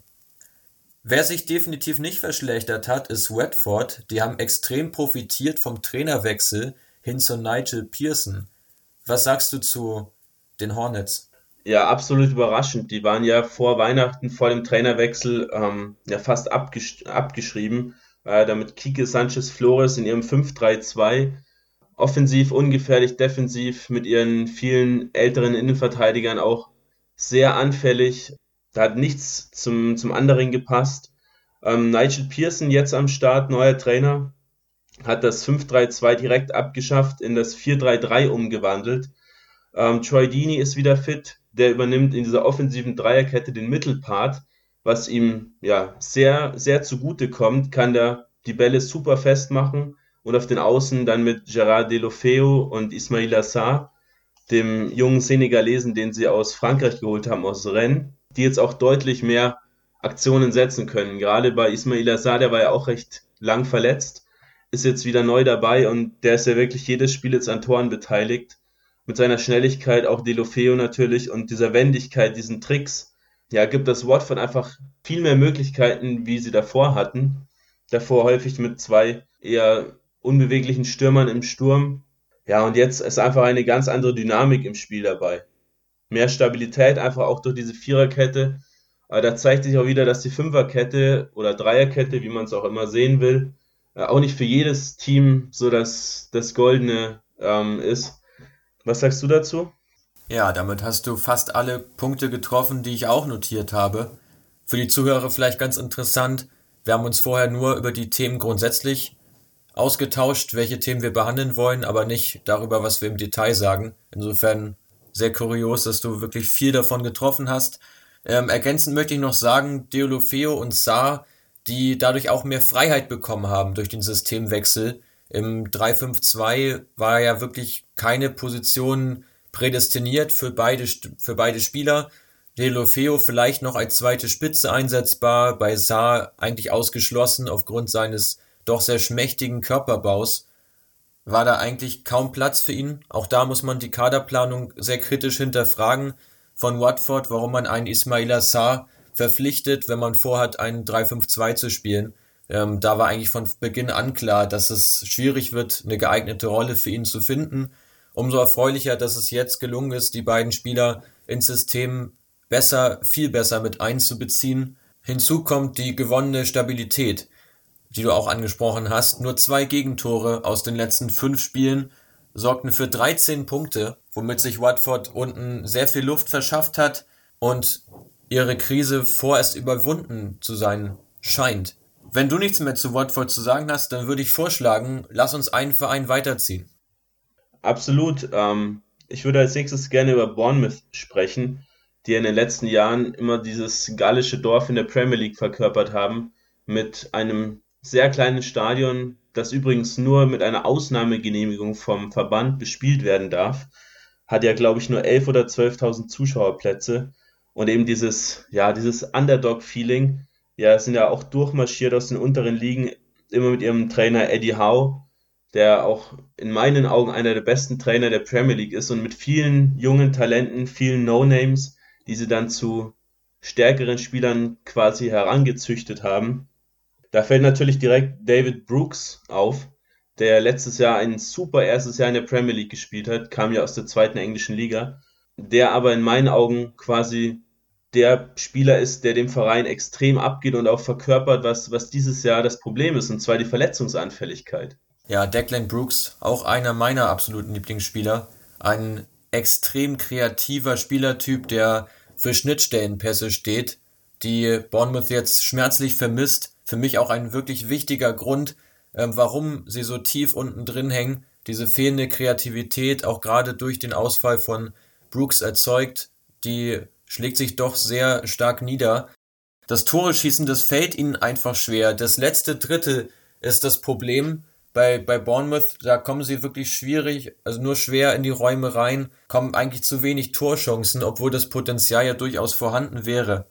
Wer sich definitiv nicht verschlechtert hat, ist Watford. Die haben extrem profitiert vom Trainerwechsel hin zu Nigel Pearson. Was sagst du zu den Hornets? Ja, absolut überraschend. Die waren ja vor Weihnachten, vor dem Trainerwechsel, ähm, ja fast abgesch abgeschrieben äh, damit Kike Sanchez Flores in ihrem 5-3-2 offensiv ungefährlich, defensiv mit ihren vielen älteren Innenverteidigern auch sehr anfällig. Da hat nichts zum, zum anderen gepasst. Ähm, Nigel Pearson jetzt am Start, neuer Trainer, hat das 5-3-2 direkt abgeschafft, in das 4-3-3 umgewandelt. Ähm, Troy Dini ist wieder fit, der übernimmt in dieser offensiven Dreierkette den Mittelpart was ihm ja sehr, sehr zugute kommt, kann der die Bälle super festmachen und auf den Außen dann mit Gerard Delofeo und Ismail Assar, dem jungen Senegalesen, den sie aus Frankreich geholt haben, aus Rennes, die jetzt auch deutlich mehr Aktionen setzen können. Gerade bei Ismail Assar, der war ja auch recht lang verletzt, ist jetzt wieder neu dabei und der ist ja wirklich jedes Spiel jetzt an Toren beteiligt. Mit seiner Schnelligkeit, auch Delofeo natürlich und dieser Wendigkeit, diesen Tricks, ja, gibt das Watford einfach viel mehr Möglichkeiten, wie sie davor hatten. Davor häufig mit zwei eher unbeweglichen Stürmern im Sturm. Ja, und jetzt ist einfach eine ganz andere Dynamik im Spiel dabei. Mehr Stabilität, einfach auch durch diese Viererkette. Aber da zeigt sich auch wieder, dass die Fünferkette oder Dreierkette, wie man es auch immer sehen will, äh, auch nicht für jedes Team so das, das Goldene ähm, ist. Was sagst du dazu? Ja, damit hast du fast alle Punkte getroffen, die ich auch notiert habe. Für die Zuhörer vielleicht ganz interessant. Wir haben uns vorher nur über die Themen grundsätzlich ausgetauscht, welche Themen wir behandeln wollen, aber nicht darüber, was wir im Detail sagen. Insofern sehr kurios, dass du wirklich viel davon getroffen hast. Ähm, ergänzend möchte ich noch sagen, Deolofeo und Saar, die dadurch auch mehr Freiheit bekommen haben durch den Systemwechsel. Im 3-5-2 war ja wirklich keine Position prädestiniert für beide, für beide Spieler. Delofeo vielleicht noch als zweite Spitze einsetzbar, bei Saar eigentlich ausgeschlossen aufgrund seines doch sehr schmächtigen Körperbaus. War da eigentlich kaum Platz für ihn. Auch da muss man die Kaderplanung sehr kritisch hinterfragen von Watford, warum man einen Ismail Saar verpflichtet, wenn man vorhat, einen 3-5-2 zu spielen. Ähm, da war eigentlich von Beginn an klar, dass es schwierig wird, eine geeignete Rolle für ihn zu finden. Umso erfreulicher, dass es jetzt gelungen ist, die beiden Spieler ins System besser, viel besser mit einzubeziehen. Hinzu kommt die gewonnene Stabilität, die du auch angesprochen hast. Nur zwei Gegentore aus den letzten fünf Spielen sorgten für 13 Punkte, womit sich Watford unten sehr viel Luft verschafft hat und ihre Krise vorerst überwunden zu sein scheint. Wenn du nichts mehr zu Watford zu sagen hast, dann würde ich vorschlagen, lass uns einen Verein weiterziehen. Absolut. Ähm, ich würde als nächstes gerne über Bournemouth sprechen, die in den letzten Jahren immer dieses gallische Dorf in der Premier League verkörpert haben, mit einem sehr kleinen Stadion, das übrigens nur mit einer Ausnahmegenehmigung vom Verband bespielt werden darf. Hat ja, glaube ich, nur 11.000 oder 12.000 Zuschauerplätze. Und eben dieses, ja, dieses Underdog-Feeling, ja, sind ja auch durchmarschiert aus den unteren Ligen, immer mit ihrem Trainer Eddie Howe, der auch in meinen Augen einer der besten Trainer der Premier League ist und mit vielen jungen Talenten, vielen No-Names, die sie dann zu stärkeren Spielern quasi herangezüchtet haben. Da fällt natürlich direkt David Brooks auf, der letztes Jahr ein super erstes Jahr in der Premier League gespielt hat, kam ja aus der zweiten englischen Liga, der aber in meinen Augen quasi der Spieler ist, der dem Verein extrem abgeht und auch verkörpert, was, was dieses Jahr das Problem ist, und zwar die Verletzungsanfälligkeit. Ja, Declan Brooks, auch einer meiner absoluten Lieblingsspieler. Ein extrem kreativer Spielertyp, der für Schnittstellenpässe steht, die Bournemouth jetzt schmerzlich vermisst. Für mich auch ein wirklich wichtiger Grund, äh, warum sie so tief unten drin hängen. Diese fehlende Kreativität, auch gerade durch den Ausfall von Brooks erzeugt, die schlägt sich doch sehr stark nieder. Das Tore schießen, das fällt ihnen einfach schwer. Das letzte Drittel ist das Problem bei, bei Bournemouth, da kommen sie wirklich schwierig, also nur schwer in die Räume rein, kommen eigentlich zu wenig Torchancen, obwohl das Potenzial ja durchaus vorhanden wäre.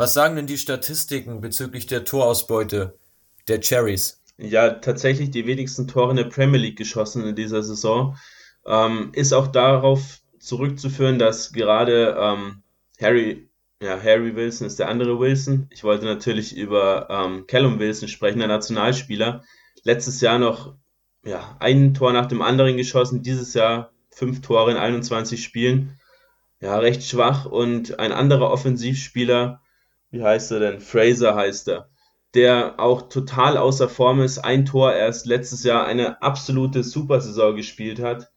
Was sagen denn die Statistiken bezüglich der Torausbeute der Cherries? Ja, tatsächlich die wenigsten Tore in der Premier League geschossen in dieser Saison. Ähm, ist auch darauf zurückzuführen, dass gerade ähm, Harry, ja, Harry Wilson ist der andere Wilson. Ich wollte natürlich über ähm, Callum Wilson sprechen, der Nationalspieler letztes Jahr noch ja, ein Tor nach dem anderen geschossen, dieses Jahr fünf Tore in 21 Spielen. Ja, recht schwach und ein anderer Offensivspieler, wie heißt er denn? Fraser heißt er, der auch total außer Form ist. Ein Tor erst letztes Jahr eine absolute Supersaison gespielt hat.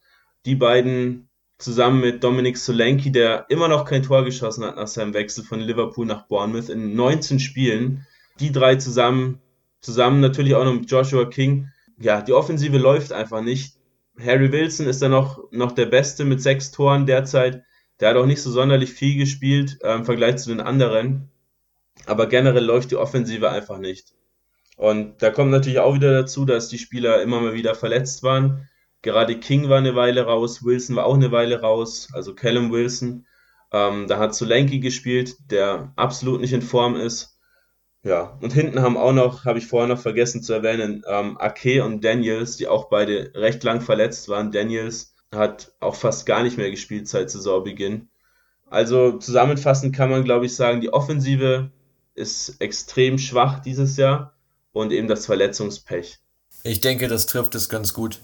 Die beiden zusammen mit Dominik Solanki, der immer noch kein Tor geschossen hat nach seinem Wechsel von Liverpool nach Bournemouth in 19 Spielen. Die drei zusammen Zusammen natürlich auch noch mit Joshua King. Ja, die Offensive läuft einfach nicht. Harry Wilson ist da noch, noch der Beste mit sechs Toren derzeit. Der hat auch nicht so sonderlich viel gespielt äh, im Vergleich zu den anderen. Aber generell läuft die Offensive einfach nicht. Und da kommt natürlich auch wieder dazu, dass die Spieler immer mal wieder verletzt waren. Gerade King war eine Weile raus, Wilson war auch eine Weile raus, also Callum Wilson. Ähm, da hat Solanke gespielt, der absolut nicht in Form ist. Ja, und hinten haben auch noch, habe ich vorher noch vergessen zu erwähnen, ähm, Ake und Daniels, die auch beide recht lang verletzt waren. Daniels hat auch fast gar nicht mehr gespielt seit Saisonbeginn. Also zusammenfassend kann man, glaube ich, sagen, die Offensive ist extrem schwach dieses Jahr und eben das Verletzungspech. Ich denke, das trifft es ganz gut.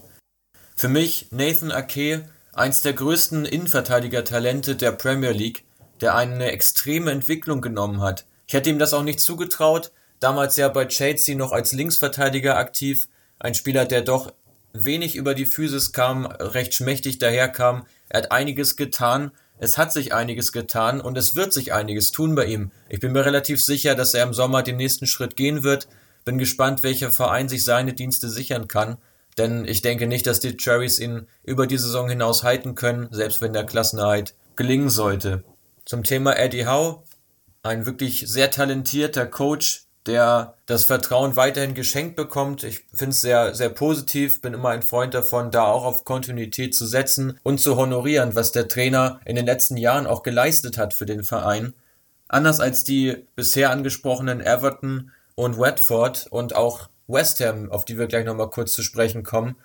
Für mich Nathan Ake, eins der größten Innenverteidiger-Talente der Premier League, der eine extreme Entwicklung genommen hat Ich hätte ihm das auch nicht zugetraut. Damals ja bei Chelsea noch als Linksverteidiger aktiv. Ein Spieler, der doch wenig über die Physis kam, recht schmächtig daherkam. Er hat einiges getan. Es hat sich einiges getan und es wird sich einiges tun bei ihm. Ich bin mir relativ sicher, dass er im Sommer den nächsten Schritt gehen wird. Bin gespannt, welcher Verein sich seine Dienste sichern kann. Denn ich denke nicht, dass die Cherries ihn über die Saison hinaus halten können, selbst wenn der Klassenerhalt gelingen sollte. Zum Thema Eddie Howe. Ein wirklich sehr talentierter Coach, der das Vertrauen weiterhin geschenkt bekommt. Ich finde es sehr, sehr positiv, bin immer ein Freund davon, da auch auf Kontinuität zu setzen und zu honorieren, was der Trainer in den letzten Jahren auch geleistet hat für den Verein. Anders als die bisher angesprochenen Everton und Watford und auch West Ham, auf die wir gleich nochmal kurz zu sprechen kommen,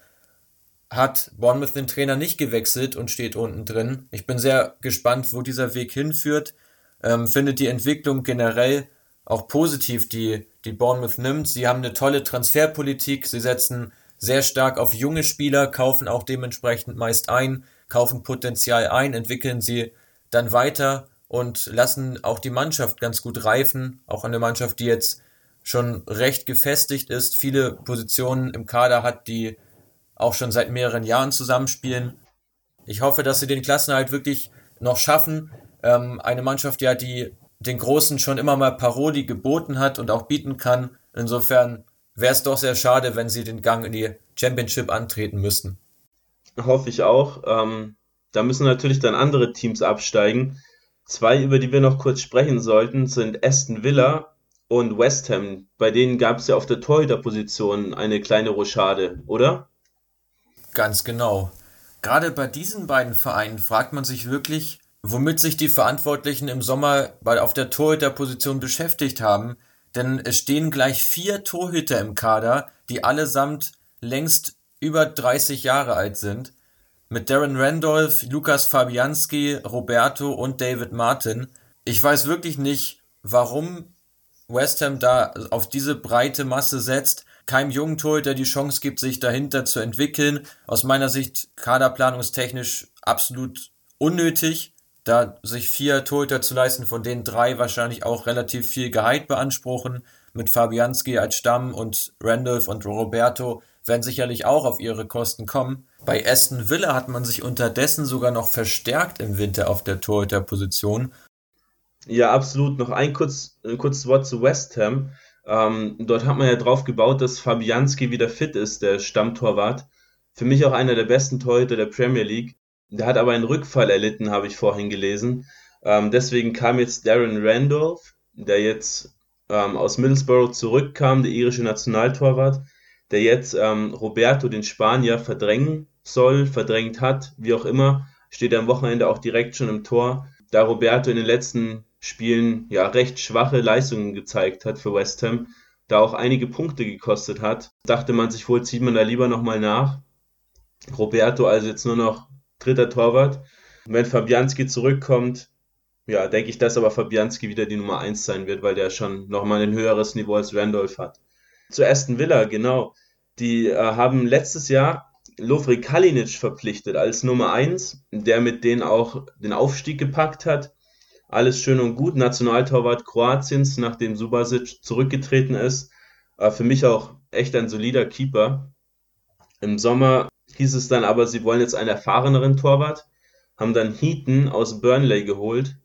hat Bournemouth den Trainer nicht gewechselt und steht unten drin. Ich bin sehr gespannt, wo dieser Weg hinführt. Ähm, finde die Entwicklung generell auch positiv, die, die Bournemouth nimmt. Sie haben eine tolle Transferpolitik. Sie setzen sehr stark auf junge Spieler, kaufen auch dementsprechend meist ein, kaufen Potenzial ein, entwickeln sie dann weiter und lassen auch die Mannschaft ganz gut reifen. Auch eine Mannschaft, die jetzt schon recht gefestigt ist, viele Positionen im Kader hat, die auch schon seit mehreren Jahren zusammenspielen. Ich hoffe, dass sie den Klassenhalt wirklich noch schaffen. Ähm, eine Mannschaft, ja, die den Großen schon immer mal Paroli geboten hat und auch bieten kann. Insofern wäre es doch sehr schade, wenn sie den Gang in die Championship antreten müssten. Hoffe ich auch. Ähm, da müssen natürlich dann andere Teams absteigen. Zwei, über die wir noch kurz sprechen sollten, sind Aston Villa und West Ham. Bei denen gab es ja auf der Torhüterposition eine kleine Rochade, oder? Ganz genau. Gerade bei diesen beiden Vereinen fragt man sich wirklich, womit sich die Verantwortlichen im Sommer auf der Torhüterposition beschäftigt haben, denn es stehen gleich vier Torhüter im Kader, die allesamt längst über 30 Jahre alt sind, mit Darren Randolph, Lukas Fabianski, Roberto und David Martin. Ich weiß wirklich nicht, warum West Ham da auf diese breite Masse setzt, keinem jungen Torhüter die Chance gibt, sich dahinter zu entwickeln. Aus meiner Sicht kaderplanungstechnisch absolut unnötig da sich vier Torhüter zu leisten, von denen drei wahrscheinlich auch relativ viel Gehalt beanspruchen, mit Fabianski als Stamm und Randolph und Roberto werden sicherlich auch auf ihre Kosten kommen. Bei Aston Villa hat man sich unterdessen sogar noch verstärkt im Winter auf der Torhüterposition. Ja, absolut. Noch ein, kurz, ein kurzes Wort zu West Ham. Ähm, dort hat man ja drauf gebaut, dass Fabianski wieder fit ist, der Stammtorwart. Für mich auch einer der besten Torhüter der Premier League. Der hat aber einen Rückfall erlitten, habe ich vorhin gelesen. Ähm, deswegen kam jetzt Darren Randolph, der jetzt ähm, aus Middlesbrough zurückkam, der irische Nationaltorwart, der jetzt ähm, Roberto, den Spanier, verdrängen soll, verdrängt hat, wie auch immer, steht am Wochenende auch direkt schon im Tor. Da Roberto in den letzten Spielen ja recht schwache Leistungen gezeigt hat für West Ham, da auch einige Punkte gekostet hat, dachte man sich wohl, zieht man da lieber nochmal nach. Roberto also jetzt nur noch dritter Torwart. Wenn Fabianski zurückkommt, ja, denke ich, dass aber Fabianski wieder die Nummer 1 sein wird, weil der schon nochmal ein höheres Niveau als Randolph hat. Zu Aston Villa, genau. Die äh, haben letztes Jahr Lofri Kalinic verpflichtet als Nummer 1, der mit denen auch den Aufstieg gepackt hat. Alles schön und gut. Nationaltorwart Kroatiens, nachdem Subasic zurückgetreten ist. Äh, für mich auch echt ein solider Keeper. Im Sommer hieß es dann aber, sie wollen jetzt einen erfahreneren Torwart, haben dann Heaton aus Burnley geholt,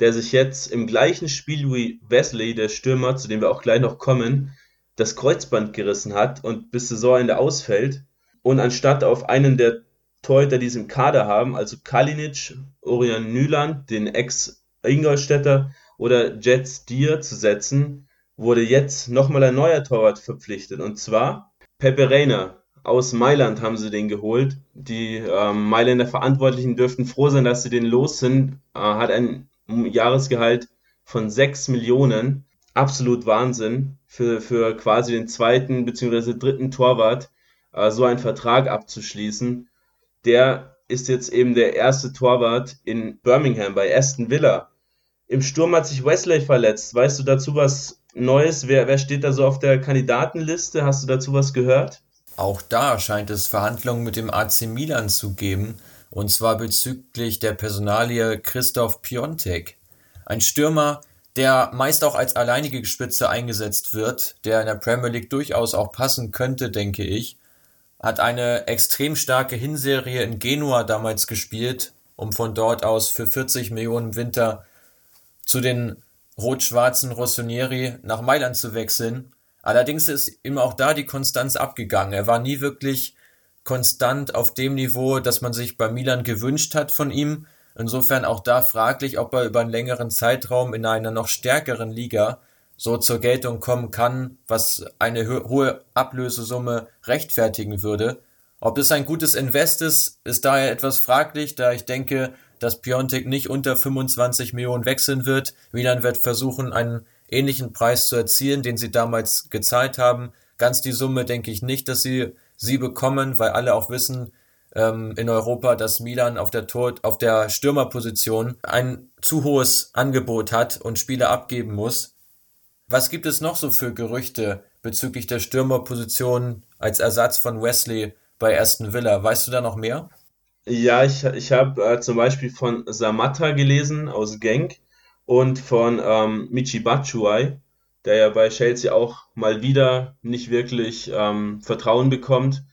der sich jetzt im gleichen Spiel wie Wesley, der Stürmer, zu dem wir auch gleich noch kommen, das Kreuzband gerissen hat und bis Saisonende ausfällt. Und anstatt auf einen der Torhüter, die sie im Kader haben, also Kalinic, Orion Nyland, den Ex-Ingolstädter oder Jet Steer zu setzen, wurde jetzt nochmal ein neuer Torwart verpflichtet. Und zwar Pepe Reina, aus Mailand haben sie den geholt. Die ähm, Mailänder Verantwortlichen dürften froh sein, dass sie den los sind. Äh, hat ein Jahresgehalt von 6 Millionen. Absolut Wahnsinn für, für quasi den zweiten bzw. dritten Torwart äh, so einen Vertrag abzuschließen. Der ist jetzt eben der erste Torwart in Birmingham bei Aston Villa. Im Sturm hat sich Wesley verletzt. Weißt du dazu was Neues? Wer, wer steht da so auf der Kandidatenliste? Hast du dazu was gehört? Auch da scheint es Verhandlungen mit dem AC Milan zu geben, und zwar bezüglich der Personalie Christoph Piontek. Ein Stürmer, der meist auch als alleinige Spitze eingesetzt wird, der in der Premier League durchaus auch passen könnte, denke ich. Hat eine extrem starke Hinserie in Genua damals gespielt, um von dort aus für 40 Millionen im Winter zu den rot-schwarzen Rossonieri nach Mailand zu wechseln. Allerdings ist ihm auch da die Konstanz abgegangen. Er war nie wirklich konstant auf dem Niveau, das man sich bei Milan gewünscht hat von ihm. Insofern auch da fraglich, ob er über einen längeren Zeitraum in einer noch stärkeren Liga so zur Geltung kommen kann, was eine hohe Ablösesumme rechtfertigen würde. Ob es ein gutes Invest ist, ist daher etwas fraglich, da ich denke, dass Piontek nicht unter 25 Millionen wechseln wird. Milan wird versuchen, einen ähnlichen Preis zu erzielen, den sie damals gezahlt haben. Ganz die Summe denke ich nicht, dass sie sie bekommen, weil alle auch wissen ähm, in Europa, dass Milan auf der Tor auf der Stürmerposition ein zu hohes Angebot hat und Spieler abgeben muss. Was gibt es noch so für Gerüchte bezüglich der Stürmerposition als Ersatz von Wesley bei Aston Villa? Weißt du da noch mehr? Ja, ich, ich habe äh, zum Beispiel von Samatta gelesen aus Genk und von ähm, Michi Batshuayi, der ja bei Chelsea auch mal wieder nicht wirklich ähm, Vertrauen bekommt.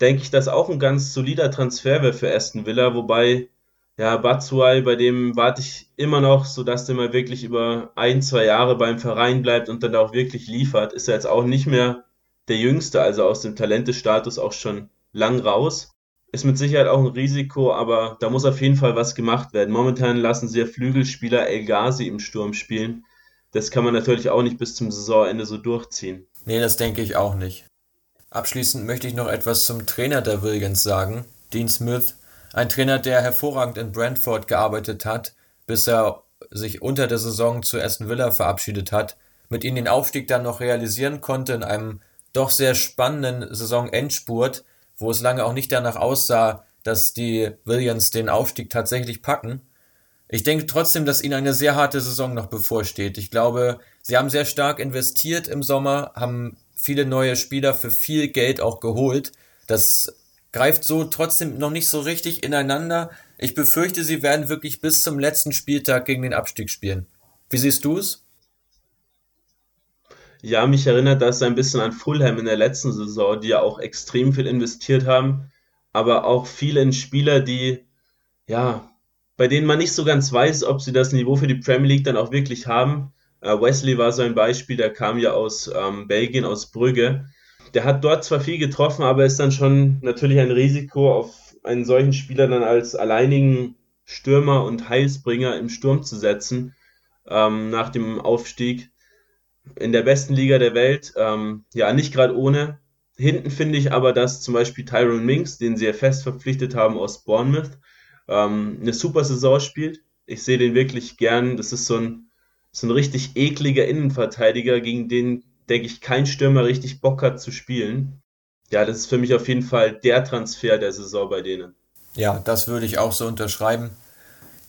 Denke ich, dass auch ein ganz solider Transfer wäre für Aston Villa, wobei ja, Batshuayi, bei dem warte ich immer noch, so dass der mal wirklich über ein, zwei Jahre beim Verein bleibt und dann auch wirklich liefert. Ist er jetzt auch nicht mehr der Jüngste, also aus dem Talentestatus auch schon lang raus ist mit Sicherheit auch ein Risiko, aber da muss auf jeden Fall was gemacht werden. Momentan lassen sie ja Flügelspieler El Ghazi im Sturm spielen. Das kann man natürlich auch nicht bis zum Saisonende so durchziehen. Nee, das denke ich auch nicht. Abschließend möchte ich noch etwas zum Trainer der Williams sagen, Dean Smith. Ein Trainer, der hervorragend in Brentford gearbeitet hat, bis er sich unter der Saison zu Aston Villa verabschiedet hat, mit ihnen den Aufstieg dann noch realisieren konnte in einem doch sehr spannenden Saisonendspurt, wo es lange auch nicht danach aussah, dass die Williams den Aufstieg tatsächlich packen. Ich denke trotzdem, dass ihnen eine sehr harte Saison noch bevorsteht. Ich glaube, sie haben sehr stark investiert im Sommer, haben viele neue Spieler für viel Geld auch geholt. Das greift so trotzdem noch nicht so richtig ineinander. Ich befürchte, sie werden wirklich bis zum letzten Spieltag gegen den Abstieg spielen. Wie siehst du es? Ja, mich erinnert das ein bisschen an Fulham in der letzten Saison, die ja auch extrem viel investiert haben, aber auch viele Spieler, die, ja, bei denen man nicht so ganz weiß, ob sie das Niveau für die Premier League dann auch wirklich haben. Äh, Wesley war so ein Beispiel, der kam ja aus ähm, Belgien, aus Brügge. Der hat dort zwar viel getroffen, aber ist dann schon natürlich ein Risiko, auf einen solchen Spieler dann als alleinigen Stürmer und Heilsbringer im Sturm zu setzen ähm, nach dem Aufstieg in der besten Liga der Welt. Ähm, ja, nicht gerade ohne. Hinten finde ich aber, dass zum Beispiel Tyrone Minks, den sie ja fest verpflichtet haben aus Bournemouth, ähm, eine super Saison spielt. Ich sehe den wirklich gern. Das ist so ein, so ein richtig ekliger Innenverteidiger, gegen den, denke ich, kein Stürmer richtig Bock hat zu spielen. Ja, das ist für mich auf jeden Fall der Transfer der Saison bei denen. Ja, das würde ich auch so unterschreiben.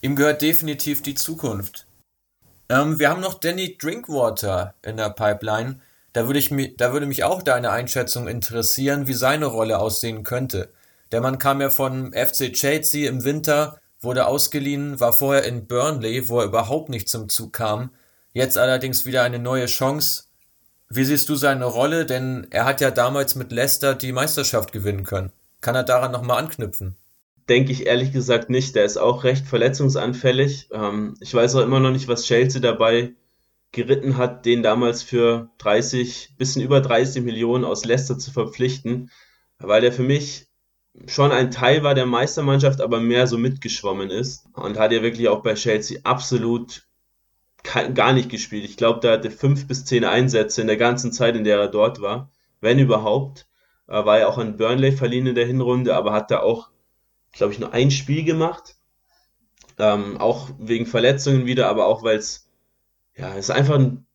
Ihm gehört definitiv die Zukunft. Ähm, wir haben noch Danny Drinkwater in der Pipeline. Da würde, ich, da würde mich auch deine Einschätzung interessieren, wie seine Rolle aussehen könnte. Der Mann kam ja von FC Chelsea im Winter, wurde ausgeliehen, war vorher in Burnley, wo er überhaupt nicht zum Zug kam. Jetzt allerdings wieder eine neue Chance. Wie siehst du seine Rolle? Denn er hat ja damals mit Leicester die Meisterschaft gewinnen können. Kann er daran nochmal anknüpfen? Denke ich ehrlich gesagt nicht. Der ist auch recht verletzungsanfällig. Ähm, ich weiß auch immer noch nicht, was Chelsea dabei geritten hat, den damals für 30, bisschen über 30 Millionen aus Leicester zu verpflichten, weil der für mich schon ein Teil war der Meistermannschaft, aber mehr so mitgeschwommen ist und hat ja wirklich auch bei Chelsea absolut gar nicht gespielt. Ich glaube, da hatte fünf bis zehn Einsätze in der ganzen Zeit, in der er dort war, wenn überhaupt. Er war ja auch an Burnley verliehen in der Hinrunde, aber hat da auch glaube ich, nur ein Spiel gemacht. Ähm, auch wegen Verletzungen wieder, aber auch weil es, ja, ist einfach ein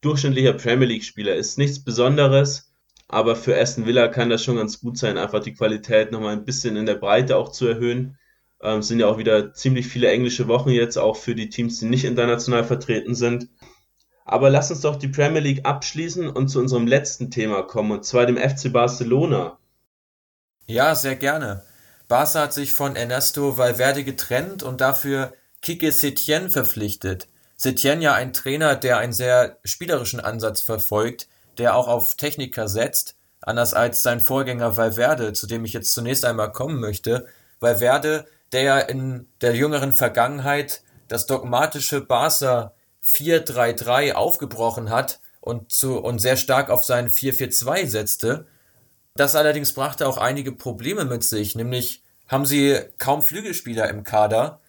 durchschnittlicher Premier League-Spieler. Ist nichts Besonderes, aber für Aston Villa kann das schon ganz gut sein, einfach die Qualität nochmal ein bisschen in der Breite auch zu erhöhen. Ähm, sind ja auch wieder ziemlich viele englische Wochen jetzt, auch für die Teams, die nicht international vertreten sind. Aber lass uns doch die Premier League abschließen und zu unserem letzten Thema kommen, und zwar dem FC Barcelona. Ja, sehr gerne. Barca hat sich von Ernesto Valverde getrennt und dafür Kike Setien verpflichtet. Setien ja ein Trainer, der einen sehr spielerischen Ansatz verfolgt, der auch auf Techniker setzt, anders als sein Vorgänger Valverde, zu dem ich jetzt zunächst einmal kommen möchte. Valverde, der ja in der jüngeren Vergangenheit das dogmatische Barca 4-3-3 aufgebrochen hat und, zu, und sehr stark auf sein 4-4-2 setzte. Das allerdings brachte auch einige Probleme mit sich, nämlich haben sie kaum Flügelspieler im Kader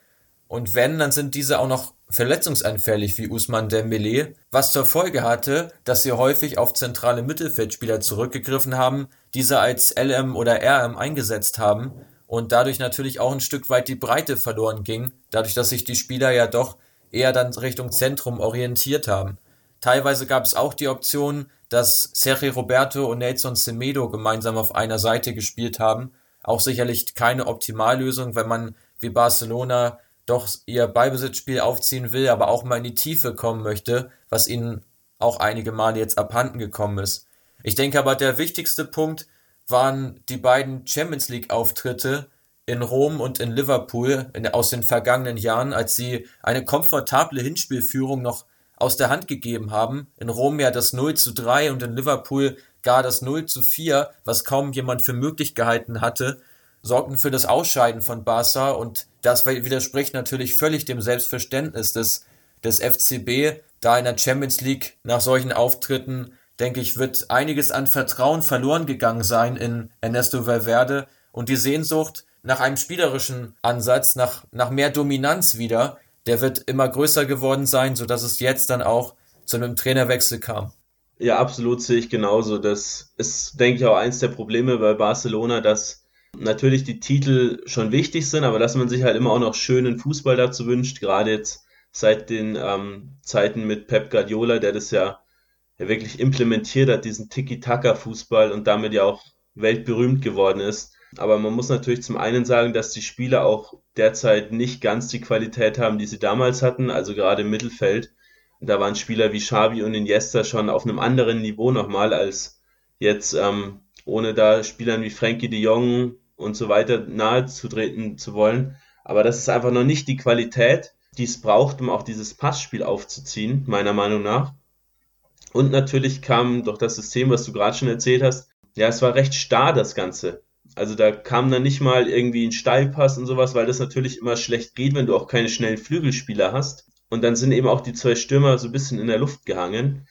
und wenn, dann sind diese auch noch verletzungsanfällig wie Usman Dembele, was zur Folge hatte, dass sie häufig auf zentrale Mittelfeldspieler zurückgegriffen haben, diese als LM oder RM eingesetzt haben und dadurch natürlich auch ein Stück weit die Breite verloren ging, dadurch, dass sich die Spieler ja doch eher dann Richtung Zentrum orientiert haben. Teilweise gab es auch die Option, dass Sergio Roberto und Nelson Semedo gemeinsam auf einer Seite gespielt haben. Auch sicherlich keine Optimallösung, wenn man wie Barcelona doch ihr Ballbesitzspiel aufziehen will, aber auch mal in die Tiefe kommen möchte, was ihnen auch einige Male jetzt abhanden gekommen ist. Ich denke aber, der wichtigste Punkt waren die beiden Champions League Auftritte in Rom und in Liverpool in, aus den vergangenen Jahren, als sie eine komfortable Hinspielführung noch aus der Hand gegeben haben. In Rom ja das 0 zu 3 und in Liverpool gar das 0 zu 4, was kaum jemand für möglich gehalten hatte, sorgten für das Ausscheiden von Barca und das widerspricht natürlich völlig dem Selbstverständnis des, des FCB, da in der Champions League nach solchen Auftritten, denke ich, wird einiges an Vertrauen verloren gegangen sein in Ernesto Valverde und die Sehnsucht nach einem spielerischen Ansatz, nach, nach mehr Dominanz wieder, der wird immer größer geworden sein, sodass es jetzt dann auch zu einem Trainerwechsel kam. Ja, absolut sehe ich genauso. Das ist, denke ich, auch eins der Probleme bei Barcelona, dass natürlich die Titel schon wichtig sind, aber dass man sich halt immer auch noch schönen Fußball dazu wünscht, gerade jetzt seit den ähm, Zeiten mit Pep Guardiola, der das ja, ja wirklich implementiert hat, diesen Tiki-Taka-Fußball und damit ja auch weltberühmt geworden ist. Aber man muss natürlich zum einen sagen, dass die Spieler auch derzeit nicht ganz die Qualität haben, die sie damals hatten, also gerade im Mittelfeld. Da waren Spieler wie Xavi und Iniesta schon auf einem anderen Niveau nochmal als jetzt, ähm, ohne da Spielern wie Frankie de Jong und so weiter nahe zu treten zu wollen. Aber das ist einfach noch nicht die Qualität, die es braucht, um auch dieses Passspiel aufzuziehen, meiner Meinung nach. Und natürlich kam doch das System, was du gerade schon erzählt hast, ja, es war recht starr, das Ganze. Also da kam dann nicht mal irgendwie ein Steilpass und sowas, weil das natürlich immer schlecht geht, wenn du auch keine schnellen Flügelspieler hast. Und dann sind eben auch die zwei Stürmer so ein bisschen in der Luft gehangen.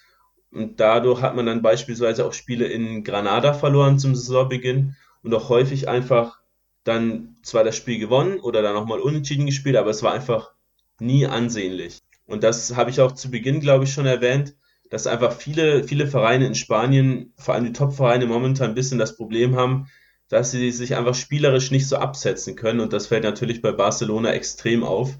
Und dadurch hat man dann beispielsweise auch Spiele in Granada verloren zum Saisonbeginn und auch häufig einfach dann zwar das Spiel gewonnen oder dann nochmal unentschieden gespielt, aber es war einfach nie ansehnlich. Und das habe ich auch zu Beginn, glaube ich, schon erwähnt, dass einfach viele, viele Vereine in Spanien, vor allem die Top-Vereine momentan ein bisschen das Problem haben, dass sie sich einfach spielerisch nicht so absetzen können. Und das fällt natürlich bei Barcelona extrem auf.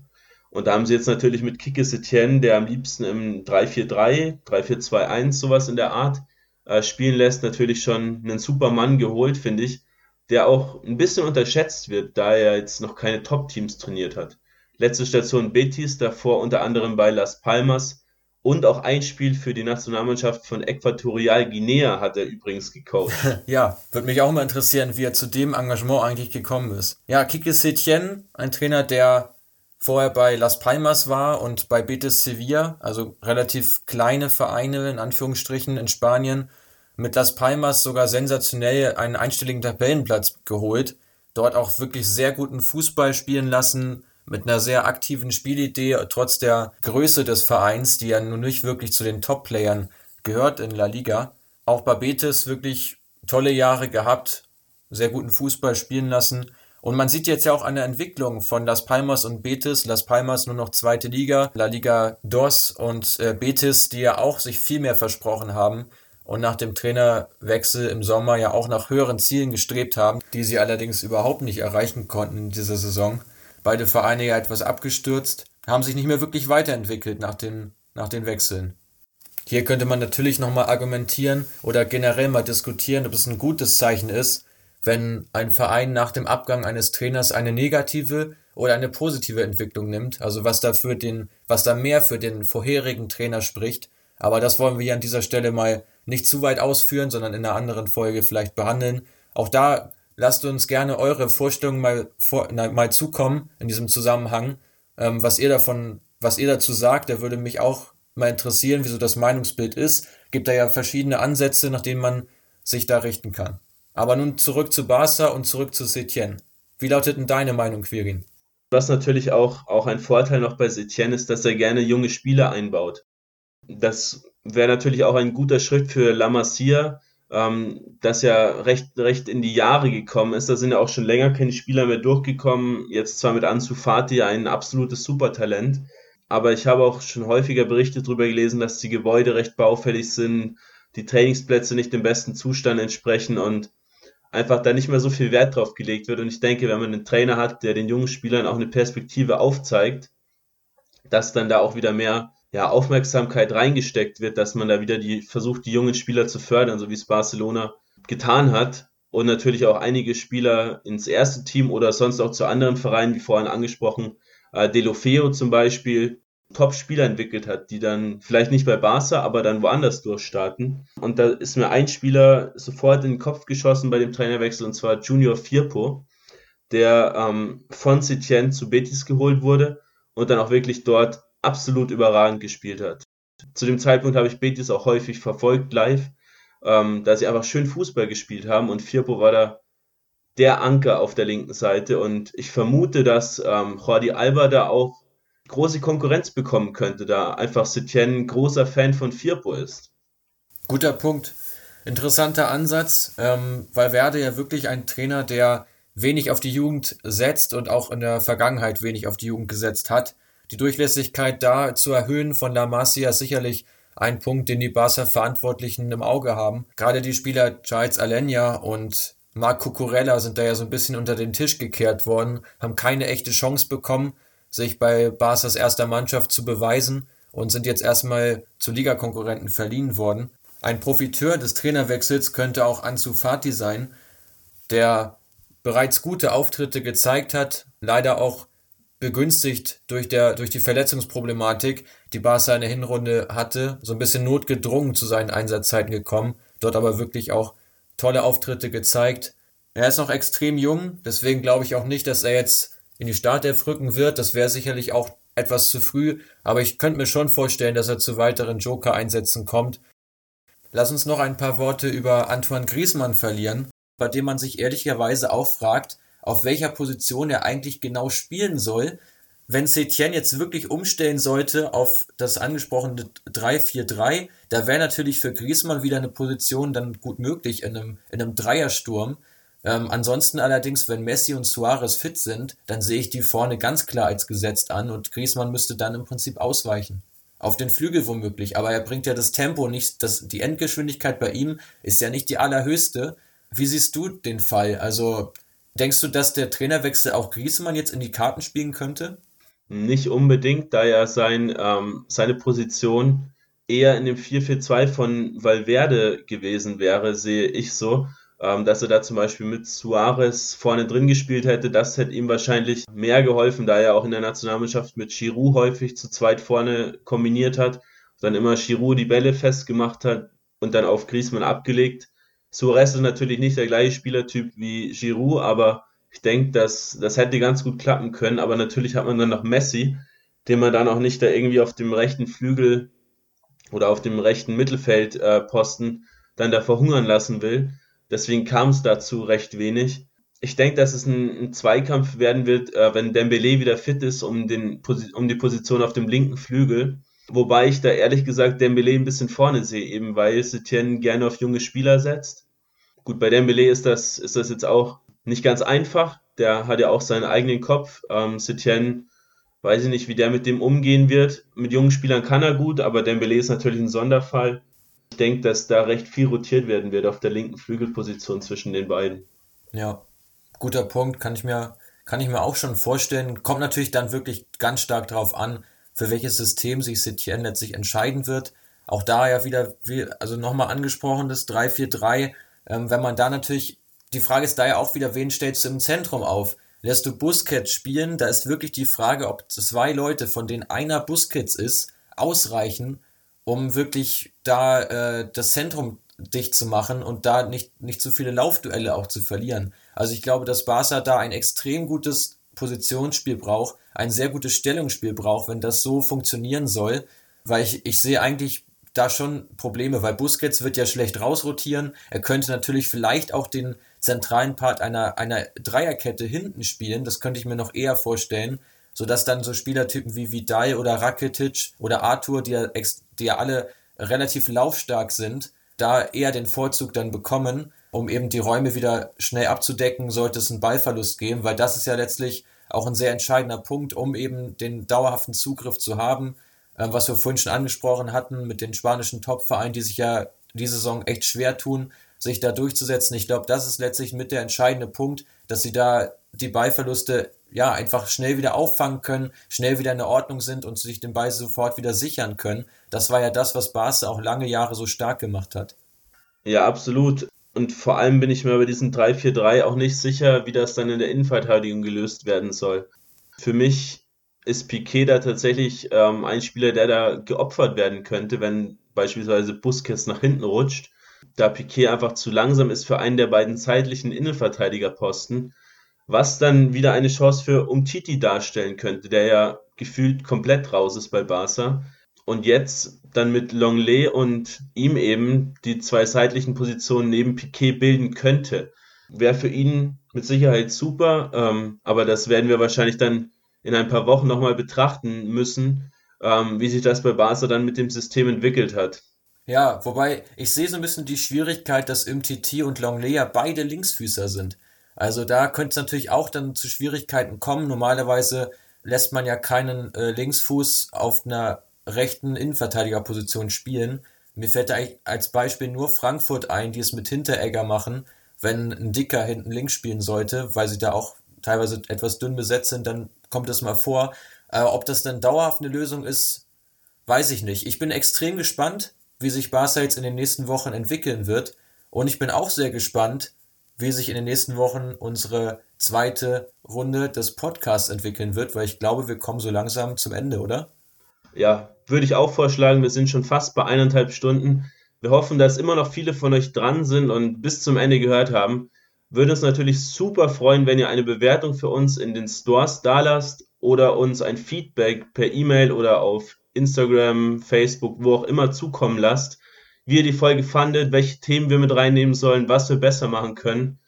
Und da haben sie jetzt natürlich mit Kike Setien, der am liebsten im 3-4-3, 3-4-2-1, sowas in der Art äh, spielen lässt, natürlich schon einen super Mann geholt, finde ich, der auch ein bisschen unterschätzt wird, da er jetzt noch keine Top-Teams trainiert hat. Letzte Station Betis, davor unter anderem bei Las Palmas und auch ein Spiel für die Nationalmannschaft von Äquatorial Guinea hat er übrigens gecoacht. ja, würde mich auch mal interessieren, wie er zu dem Engagement eigentlich gekommen ist. Ja, Kike Setien, ein Trainer, der vorher bei Las Palmas war und bei Betis Sevilla, also relativ kleine Vereine in Anführungsstrichen in Spanien, mit Las Palmas sogar sensationell einen einstelligen Tabellenplatz geholt, dort auch wirklich sehr guten Fußball spielen lassen, mit einer sehr aktiven Spielidee, trotz der Größe des Vereins, die ja nun nicht wirklich zu den Top-Playern gehört in La Liga. Auch bei Betis wirklich tolle Jahre gehabt, sehr guten Fußball spielen lassen. Und man sieht jetzt ja auch eine Entwicklung von Las Palmas und Betis. Las Palmas nur noch zweite Liga, La Liga DOS und äh, Betis, die ja auch sich viel mehr versprochen haben und nach dem Trainerwechsel im Sommer ja auch nach höheren Zielen gestrebt haben, die sie allerdings überhaupt nicht erreichen konnten in dieser Saison beide Vereine ja etwas abgestürzt, haben sich nicht mehr wirklich weiterentwickelt nach den, nach den Wechseln. Hier könnte man natürlich nochmal argumentieren oder generell mal diskutieren, ob es ein gutes Zeichen ist, wenn ein Verein nach dem Abgang eines Trainers eine negative oder eine positive Entwicklung nimmt, also was da für den, was da mehr für den vorherigen Trainer spricht. Aber das wollen wir hier an dieser Stelle mal nicht zu weit ausführen, sondern in einer anderen Folge vielleicht behandeln. Auch da lasst uns gerne eure Vorstellungen mal, vor, na, mal zukommen in diesem Zusammenhang, ähm, was ihr davon was ihr dazu sagt. Da würde mich auch mal interessieren, wieso das Meinungsbild ist. Gibt da ja verschiedene Ansätze, nach denen man sich da richten kann. Aber nun zurück zu Barca und zurück zu Setien. Wie lautet denn deine Meinung, Quirin? Was natürlich auch, auch ein Vorteil noch bei Setien ist, dass er gerne junge Spieler einbaut. Das wäre natürlich auch ein guter Schritt für La Masia, ähm, das ja recht, recht in die Jahre gekommen ist. Da sind ja auch schon länger keine Spieler mehr durchgekommen. Jetzt zwar mit Ansu Fati ein absolutes Supertalent, aber ich habe auch schon häufiger Berichte darüber gelesen, dass die Gebäude recht baufällig sind, die Trainingsplätze nicht dem besten Zustand entsprechen und einfach da nicht mehr so viel Wert drauf gelegt wird. Und ich denke, wenn man einen Trainer hat, der den jungen Spielern auch eine Perspektive aufzeigt, dass dann da auch wieder mehr ja, Aufmerksamkeit reingesteckt wird, dass man da wieder die versucht, die jungen Spieler zu fördern, so wie es Barcelona getan hat. Und natürlich auch einige Spieler ins erste Team oder sonst auch zu anderen Vereinen, wie vorhin angesprochen, äh, Delofeo zum Beispiel, Top-Spieler entwickelt hat, die dann vielleicht nicht bei Barca, aber dann woanders durchstarten. Und da ist mir ein Spieler sofort in den Kopf geschossen bei dem Trainerwechsel, und zwar Junior Firpo, der ähm, von Setien zu Betis geholt wurde und dann auch wirklich dort absolut überragend gespielt hat. Zu dem Zeitpunkt habe ich Betis auch häufig verfolgt live, ähm, da sie einfach schön Fußball gespielt haben und Firpo war da der Anker auf der linken Seite und ich vermute, dass ähm, Jordi Alba da auch große Konkurrenz bekommen könnte, da einfach Setien großer Fan von Firpo ist. Guter Punkt. Interessanter Ansatz, ähm, weil Werde ja wirklich ein Trainer, der wenig auf die Jugend setzt und auch in der Vergangenheit wenig auf die Jugend gesetzt hat. Die Durchlässigkeit da zu erhöhen von La Masia ist sicherlich ein Punkt, den die Barca-Verantwortlichen im Auge haben. Gerade die Spieler Charles Alenia und Marc Cucurella sind da ja so ein bisschen unter den Tisch gekehrt worden, haben keine echte Chance bekommen sich bei Barca's erster Mannschaft zu beweisen und sind jetzt erstmal zu Ligakonkurrenten verliehen worden. Ein Profiteur des Trainerwechsels könnte auch Ansu Fati sein, der bereits gute Auftritte gezeigt hat, leider auch begünstigt durch, der, durch die Verletzungsproblematik, die Barca in der Hinrunde hatte, so ein bisschen notgedrungen zu seinen Einsatzzeiten gekommen, dort aber wirklich auch tolle Auftritte gezeigt. Er ist noch extrem jung, deswegen glaube ich auch nicht, dass er jetzt in die Startelf rücken wird. Das wäre sicherlich auch etwas zu früh, aber ich könnte mir schon vorstellen, dass er zu weiteren Joker-Einsätzen kommt. Lass uns noch ein paar Worte über Antoine Griezmann verlieren, bei dem man sich ehrlicherweise auch fragt, auf welcher Position er eigentlich genau spielen soll. Wenn Setien jetzt wirklich umstellen sollte auf das angesprochene 3-4-3, da wäre natürlich für Griezmann wieder eine Position dann gut möglich in einem, in einem Dreiersturm. Ähm, ansonsten allerdings, wenn Messi und Suarez fit sind, dann sehe ich die vorne ganz klar als gesetzt an und Griezmann müsste dann im Prinzip ausweichen. Auf den Flügel womöglich, aber er bringt ja das Tempo nicht, das, die Endgeschwindigkeit bei ihm ist ja nicht die allerhöchste. Wie siehst du den Fall? Also denkst du, dass der Trainerwechsel auch Griezmann jetzt in die Karten spielen könnte? Nicht unbedingt, da ja sein, ähm, seine Position eher in dem 4-4-2 von Valverde gewesen wäre, sehe ich so ähm, dass er da zum Beispiel mit Suarez vorne drin gespielt hätte. Das hätte ihm wahrscheinlich mehr geholfen, da er auch in der Nationalmannschaft mit Giroud häufig zu zweit vorne kombiniert hat, dann immer Giroud die Bälle festgemacht hat und dann auf Griezmann abgelegt. Suarez ist natürlich nicht der gleiche Spielertyp wie Giroud, aber ich denke, dass das hätte ganz gut klappen können. Aber natürlich hat man dann noch Messi, den man dann auch nicht da irgendwie auf dem rechten Flügel oder auf dem rechten Mittelfeldposten äh, dann da verhungern lassen will. Deswegen kam es dazu recht wenig. Ich denke, dass es ein, ein Zweikampf werden wird, äh, wenn Dembele wieder fit ist, um, den, um die Position auf dem linken Flügel. Wobei ich da ehrlich gesagt Dembele ein bisschen vorne sehe, eben weil Setien gerne auf junge Spieler setzt. Gut, bei Dembele ist das, ist das jetzt auch nicht ganz einfach. Der hat ja auch seinen eigenen Kopf. Ähm, Setien, weiß ich nicht, wie der mit dem umgehen wird. Mit jungen Spielern kann er gut, aber Dembele ist natürlich ein Sonderfall. Ich denke, dass da recht viel rotiert werden wird auf der linken Flügelposition zwischen den beiden. Ja, guter Punkt, kann ich mir, kann ich mir auch schon vorstellen. Kommt natürlich dann wirklich ganz stark darauf an, für welches System sich Setien letztlich entscheiden wird. Auch da ja wieder, wie, also nochmal angesprochen, das 3-4-3, ähm, wenn man da natürlich, die Frage ist da ja auch wieder, wen stellst du im Zentrum auf? Lässt du Busquets spielen? Da ist wirklich die Frage, ob zwei Leute, von denen einer Busquets ist, ausreichen, um wirklich da äh, das Zentrum dicht zu machen und da nicht, nicht zu viele Laufduelle auch zu verlieren. Also ich glaube, dass Barca da ein extrem gutes Positionsspiel braucht, ein sehr gutes Stellungsspiel braucht, wenn das so funktionieren soll, weil ich, ich sehe eigentlich da schon Probleme, weil Busquets wird ja schlecht rausrotieren. Er könnte natürlich vielleicht auch den zentralen Part einer, einer Dreierkette hinten spielen. Das könnte ich mir noch eher vorstellen, sodass dann so Spielertypen wie Vidal oder Rakitic oder Arthur, die ja, die ja alle relativ laufstark sind, da eher den Vorzug dann bekommen, um eben die Räume wieder schnell abzudecken, sollte es einen Ballverlust geben, weil das ist ja letztlich auch ein sehr entscheidender Punkt, um eben den dauerhaften Zugriff zu haben was wir vorhin schon angesprochen hatten mit den spanischen Topvereinen, die sich ja diese Saison echt schwer tun, sich da durchzusetzen. Ich glaube, das ist letztlich mit der entscheidende Punkt, dass sie da die Ballverluste ja einfach schnell wieder auffangen können, schnell wieder in der Ordnung sind und sich den Ball sofort wieder sichern können. Das war ja das, was Barca auch lange Jahre so stark gemacht hat. Ja, absolut. Und vor allem bin ich mir bei diesem 3-4-3 auch nicht sicher, wie das dann in der Innenverteidigung gelöst werden soll. Für mich ist Piquet da tatsächlich ähm, ein Spieler, der da geopfert werden könnte, wenn beispielsweise Busquets nach hinten rutscht, da Piquet einfach zu langsam ist für einen der beiden zeitlichen Innenverteidigerposten, was dann wieder eine Chance für Umtiti darstellen könnte, der ja gefühlt komplett raus ist bei Barca und jetzt dann mit Longley und ihm eben die zwei seitlichen Positionen neben Piquet bilden könnte. Wäre für ihn mit Sicherheit super, ähm, aber das werden wir wahrscheinlich dann in ein paar Wochen nochmal betrachten müssen, ähm, wie sich das bei Barca dann mit dem System entwickelt hat. Ja, wobei ich sehe so ein bisschen die Schwierigkeit, dass MTT und Longley ja beide Linksfüßer sind. Also da könnte es natürlich auch dann zu Schwierigkeiten kommen. Normalerweise lässt man ja keinen äh, Linksfuß auf einer rechten Innenverteidigerposition spielen. Mir fällt da als Beispiel nur Frankfurt ein, die es mit Hinteregger machen, wenn ein Dicker hinten links spielen sollte, weil sie da auch teilweise etwas dünn besetzt sind, dann kommt das mal vor. Äh, ob das dann dauerhaft eine Lösung ist, weiß ich nicht. Ich bin extrem gespannt, wie sich Barca jetzt in den nächsten Wochen entwickeln wird. Und ich bin auch sehr gespannt, wie sich in den nächsten Wochen unsere zweite Runde des Podcasts entwickeln wird, weil ich glaube, wir kommen so langsam zum Ende, oder? Ja, würde ich auch vorschlagen. Wir sind schon fast bei eineinhalb Stunden. Wir hoffen, dass immer noch viele von euch dran sind und bis zum Ende gehört haben. Würde uns natürlich super freuen, wenn ihr eine Bewertung für uns in den Stores dalasst oder uns ein Feedback per E-Mail oder auf Instagram, Facebook, wo auch immer zukommen lasst, wie ihr die Folge fandet, welche Themen wir mit reinnehmen sollen, was wir besser machen können.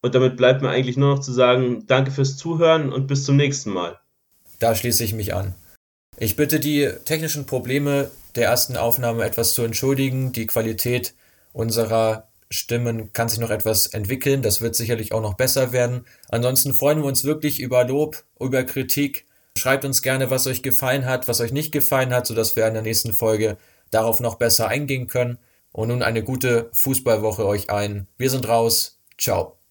Und damit bleibt mir eigentlich nur noch zu sagen, danke fürs Zuhören und bis zum nächsten Mal. Da schließe ich mich an. Ich bitte die technischen Probleme der ersten Aufnahme etwas zu entschuldigen. Die Qualität unserer Stimmen kann sich noch etwas entwickeln. Das wird sicherlich auch noch besser werden. Ansonsten freuen wir uns wirklich über Lob, über Kritik. Schreibt uns gerne, was euch gefallen hat, was euch nicht gefallen hat, sodass wir in der nächsten Folge darauf noch besser eingehen können. Und nun eine gute Fußballwoche euch ein. Wir sind raus. Ciao.